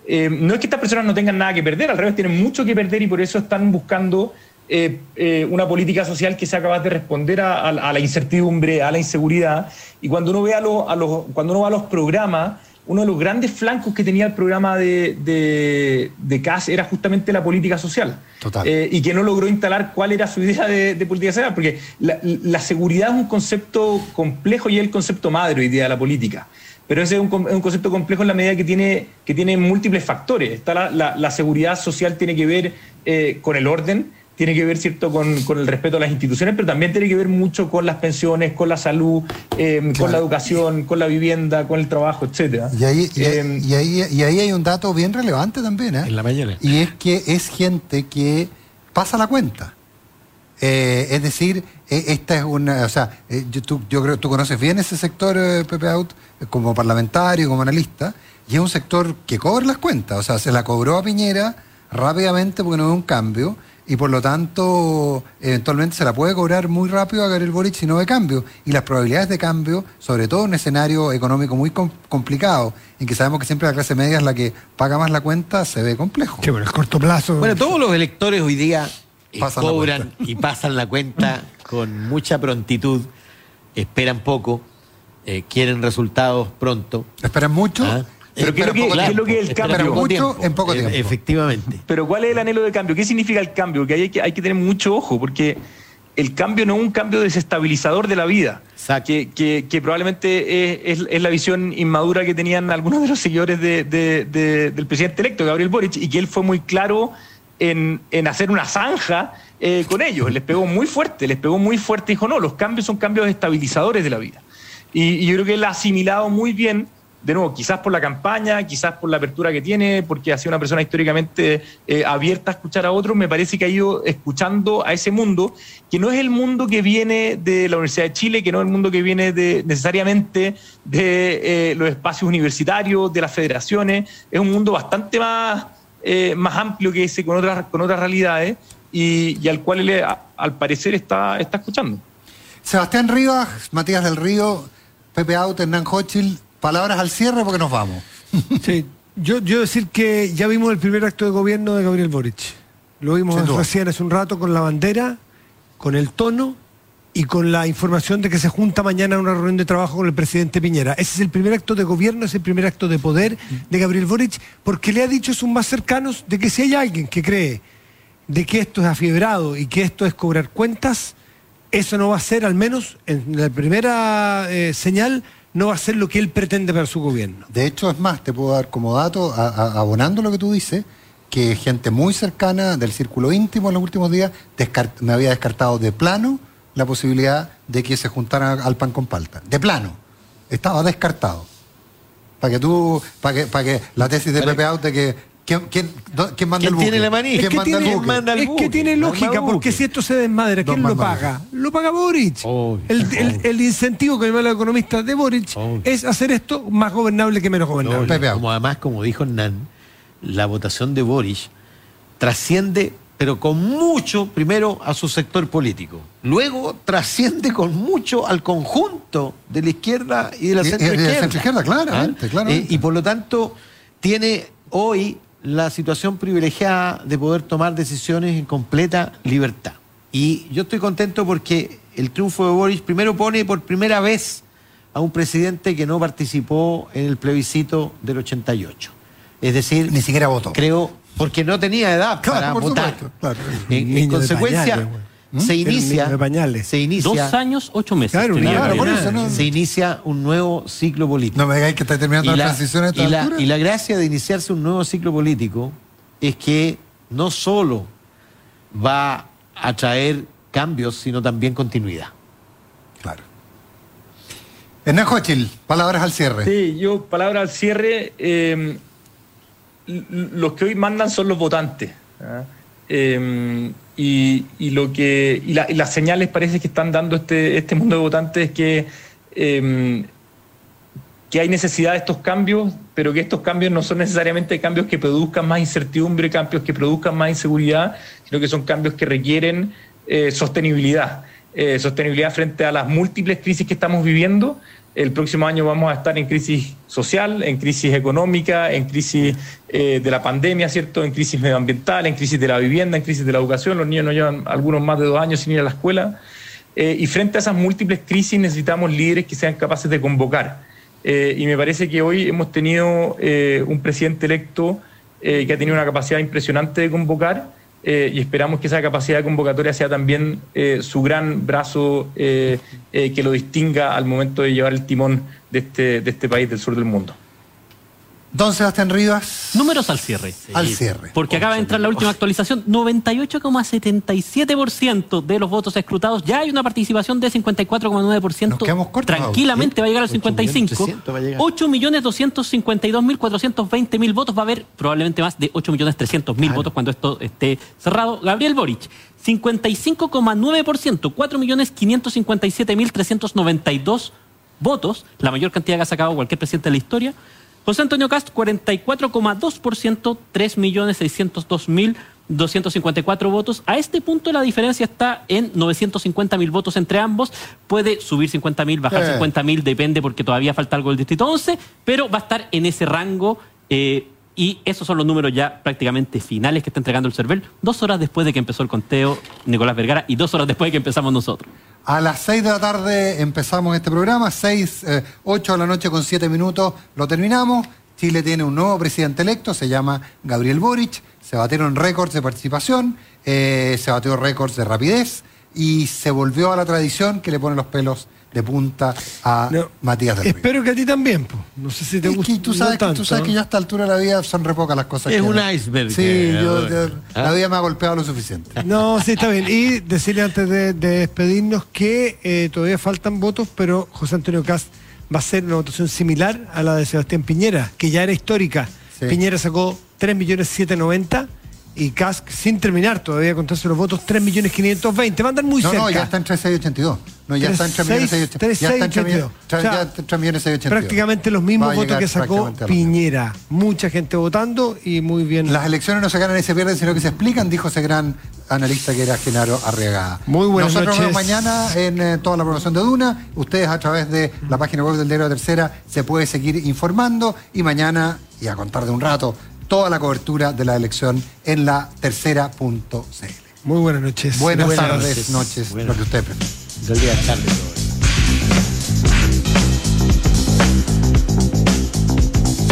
Eh, no es que estas personas no tengan nada que perder, al revés, tienen mucho que perder y por eso están buscando eh, eh, una política social que sea capaz de responder a, a- a la incertidumbre, a la inseguridad. Y cuando uno ve a, los- a los, cuando uno va a los programas, uno de los grandes flancos que tenía el programa de, de, de CAS era justamente la política social. Total. Eh, y que no logró instalar cuál era su idea de, de política social, porque la, la, seguridad es un concepto complejo y es el concepto madre hoy día de la política. Pero ese es un, un concepto complejo en la medida que tiene, que tiene múltiples factores. Está la, la, la seguridad social tiene que ver eh, con el orden, tiene que ver cierto con, con, el respeto a las instituciones, pero también tiene que ver mucho con las pensiones, con la salud, eh, claro. con la educación, con la vivienda, con el trabajo, etcétera. Y ahí, y, eh, y, ahí, y ahí hay un dato bien relevante también, ¿eh? En la mañana. Y es que es gente que pasa la cuenta. Eh, es decir, esta es una, o sea, yo, tú, yo creo tú conoces bien ese sector, Pepe Out, como parlamentario, como analista, y es un sector que cobra las cuentas, o sea, se la cobró a Piñera rápidamente porque no ve un cambio y por lo tanto eventualmente se la puede cobrar muy rápido a Gabriel Boric si no ve cambio. Y las probabilidades de cambio, sobre todo en un escenario económico muy com complicado, en que sabemos que siempre la clase media es la que paga más la cuenta, se ve complejo. Sí, bueno, el corto plazo. Bueno, todos los electores hoy día eh, pasan cobran y pasan la cuenta con mucha prontitud, esperan poco, eh, quieren resultados pronto. ¿Esperan mucho? ¿Ah? Pero ¿qué, es lo que, ¿qué es lo que es el cambio? Pero mucho tiempo. en poco tiempo. Efectivamente. Pero ¿cuál es el anhelo de cambio? ¿Qué significa el cambio? Que hay que, hay que tener mucho ojo, porque el cambio no es un cambio desestabilizador de la vida. Que, que, que, probablemente es, es, es, la visión inmadura que tenían algunos de los seguidores de, de, de, del presidente electo, Gabriel Boric, y que él fue muy claro en, en hacer una zanja eh, con ellos. Les pegó muy fuerte, les pegó muy fuerte y dijo, no, los cambios son cambios estabilizadores de la vida. Y, y yo creo que él ha asimilado muy bien de nuevo, quizás por la campaña, quizás por la apertura que tiene, porque ha sido una persona históricamente eh, abierta a escuchar a otros, me parece que ha ido escuchando a ese mundo, que no es el mundo que viene de la Universidad de Chile, que no es el mundo que viene de, necesariamente de eh, los espacios universitarios, de las federaciones, es un mundo bastante más, eh, más amplio que ese, con otras, con otras realidades, y, al cual él, al parecer está, está escuchando. Sebastián Rivas, Matías del Río, Pepe Out, Hernán Hochil, palabras al cierre porque nos vamos. Sí, yo, yo decir que ya vimos el primer acto de gobierno de Gabriel Boric. Lo vimos recién hace un rato con la bandera, con el tono y con la información de que se junta mañana una reunión de trabajo con el presidente Piñera. Ese es el primer acto de gobierno, es el primer acto de poder de Gabriel Boric, porque le ha dicho a sus más cercanos de que si hay alguien que cree de que esto es afiebrado y que esto es cobrar cuentas, eso no va a ser, al menos en la primera eh, señal, no va a ser lo que él pretende para su gobierno. De hecho, es más, te puedo dar como dato, a, a, abonando lo que tú dices, que gente muy cercana del círculo íntimo en los últimos días me había descartado de plano la posibilidad de que se juntaran al pan con palta. De plano. Estaba descartado. Para que tú, para que, para que la tesis de Pepe Out de que ¿Quién, quién, quién manda ¿Quién el buque? tiene la manija? Es que, manda tiene, el buque? manda el es buque? que tiene lógica, el porque si esto se desmadra, ¿quién lo paga? Lo paga Boric. Obvio. El, el- el incentivo que me da los economistas de Boric Obvio. es hacer esto más gobernable que menos gobernable. Como además, como dijo Hernán, la votación de Boris trasciende, pero con mucho, primero a su sector político. Luego trasciende con mucho al conjunto de la izquierda y de la Y- y de la claramente, ¿Ah? claramente. Eh, y por lo tanto, tiene hoy la situación privilegiada de poder tomar decisiones en completa libertad. Y yo estoy contento porque el triunfo de Boris primero pone por primera vez a un presidente que no participó en el plebiscito del 88. Es decir, Ni siquiera votó. creo, porque no tenía edad Claro, para por votar. supuesto, claro. En, consecuencia, pañales, se ¿Mm? Inicia, de pañales. se inicia, Dos años, ocho meses. Claro, tenía claro, por eso, ¿no? se inicia un nuevo ciclo político. No me digáis que está terminando Y la, la, transición a esta y la- y la gracia de iniciarse un nuevo ciclo político es que no solo va a traer cambios, sino también continuidad. Claro. Hernán Hochil, palabras al cierre. Sí, yo, palabra al cierre, eh, l- los que hoy mandan son los votantes. Eh, y, lo que y, la- y las señales parece que están dando este, este mundo de votantes es que, eh, que hay necesidad de estos cambios, pero que estos cambios no son necesariamente cambios que produzcan más incertidumbre, cambios que produzcan más inseguridad, sino que son cambios que requieren eh, sostenibilidad. Eh, sostenibilidad frente a las múltiples crisis que estamos viviendo. El próximo año vamos a estar en crisis social, en crisis económica, en crisis eh, de la pandemia, ¿cierto? En crisis medioambiental, en crisis de la vivienda, en crisis de la educación. Los niños no llevan algunos más de dos años sin ir a la escuela. Eh, y frente a esas múltiples crisis necesitamos líderes que sean capaces de convocar Eh, y me parece que hoy hemos tenido un presidente electo que ha tenido una capacidad impresionante de convocar y esperamos que esa capacidad de convocatoria sea también su gran brazo que lo distinga al momento de llevar el timón de este, de este país del sur del mundo. Don Sebastián Rivas. Números al cierre. Al cierre. Porque acaba de entrar la última actualización. 98,77% de los votos escrutados. Ya hay una participación de 54,9%. Tranquilamente va a llegar al 55. 8.252.420.000 votos. Va a haber probablemente más de 8.300.000 votos cuando esto esté cerrado. Gabriel Boric. 55,9%. 4.557.392 votos. La mayor cantidad que ha sacado cualquier presidente de la historia. José Antonio Cast, 44,2%, 3.602.254 votos. A este punto la diferencia está en 950.000 votos entre ambos. Puede subir 50.000, bajar 50.000, depende porque todavía falta algo del Distrito 11, pero va a estar en ese rango. Eh, y esos son los números ya prácticamente finales que está entregando el CERVEL, dos horas después de que empezó el conteo Nicolás Vergara y dos horas después de que empezamos nosotros. A las 6 de la tarde empezamos este programa, 6, 8 eh, de la noche con 7 minutos lo terminamos. Chile tiene un nuevo presidente electo, se llama Gabriel Boric, se batieron récords de participación, eh, se batió récords de rapidez y se volvió a la tradición que le pone los pelos de punta a Matías del Espero que a ti también. No sé si te gusta. tú, sabes que, tú sabes que ya a esta altura de la vida son re pocas las cosas. Es un iceberg. Sí, yo, la vida me ha golpeado lo suficiente. No, sí, está bien. Y decirle antes de, despedirnos que eh, todavía faltan votos, pero José Antonio Cast va a hacer una votación similar a la de Sebastián Piñera, que ya era histórica. Piñera sacó 3.790.000 y Kask, sin terminar todavía contarse los votos, 3.520.000. Van a andar muy no, cerca. No, ya está en 3.682. No, ya está en 3.682. Ya está en 3.682. Prácticamente los mismos votos que sacó Piñera. Mucha gente votando y muy bien. Las elecciones no se ganan y se pierden, sino que se explican, dijo ese gran analista que era Genaro Arriagada. Muy buenas Nosotros noches. Nos vemos mañana en eh, toda la programación de Duna. Ustedes a través de la página web del Diario de Tercera se puede seguir informando y mañana, y a contar de un rato, toda la cobertura de la elección en la tercera.cl. Muy buenas noches. Buenas, tardes, noches, lo que usted prefiera. Del día tarde.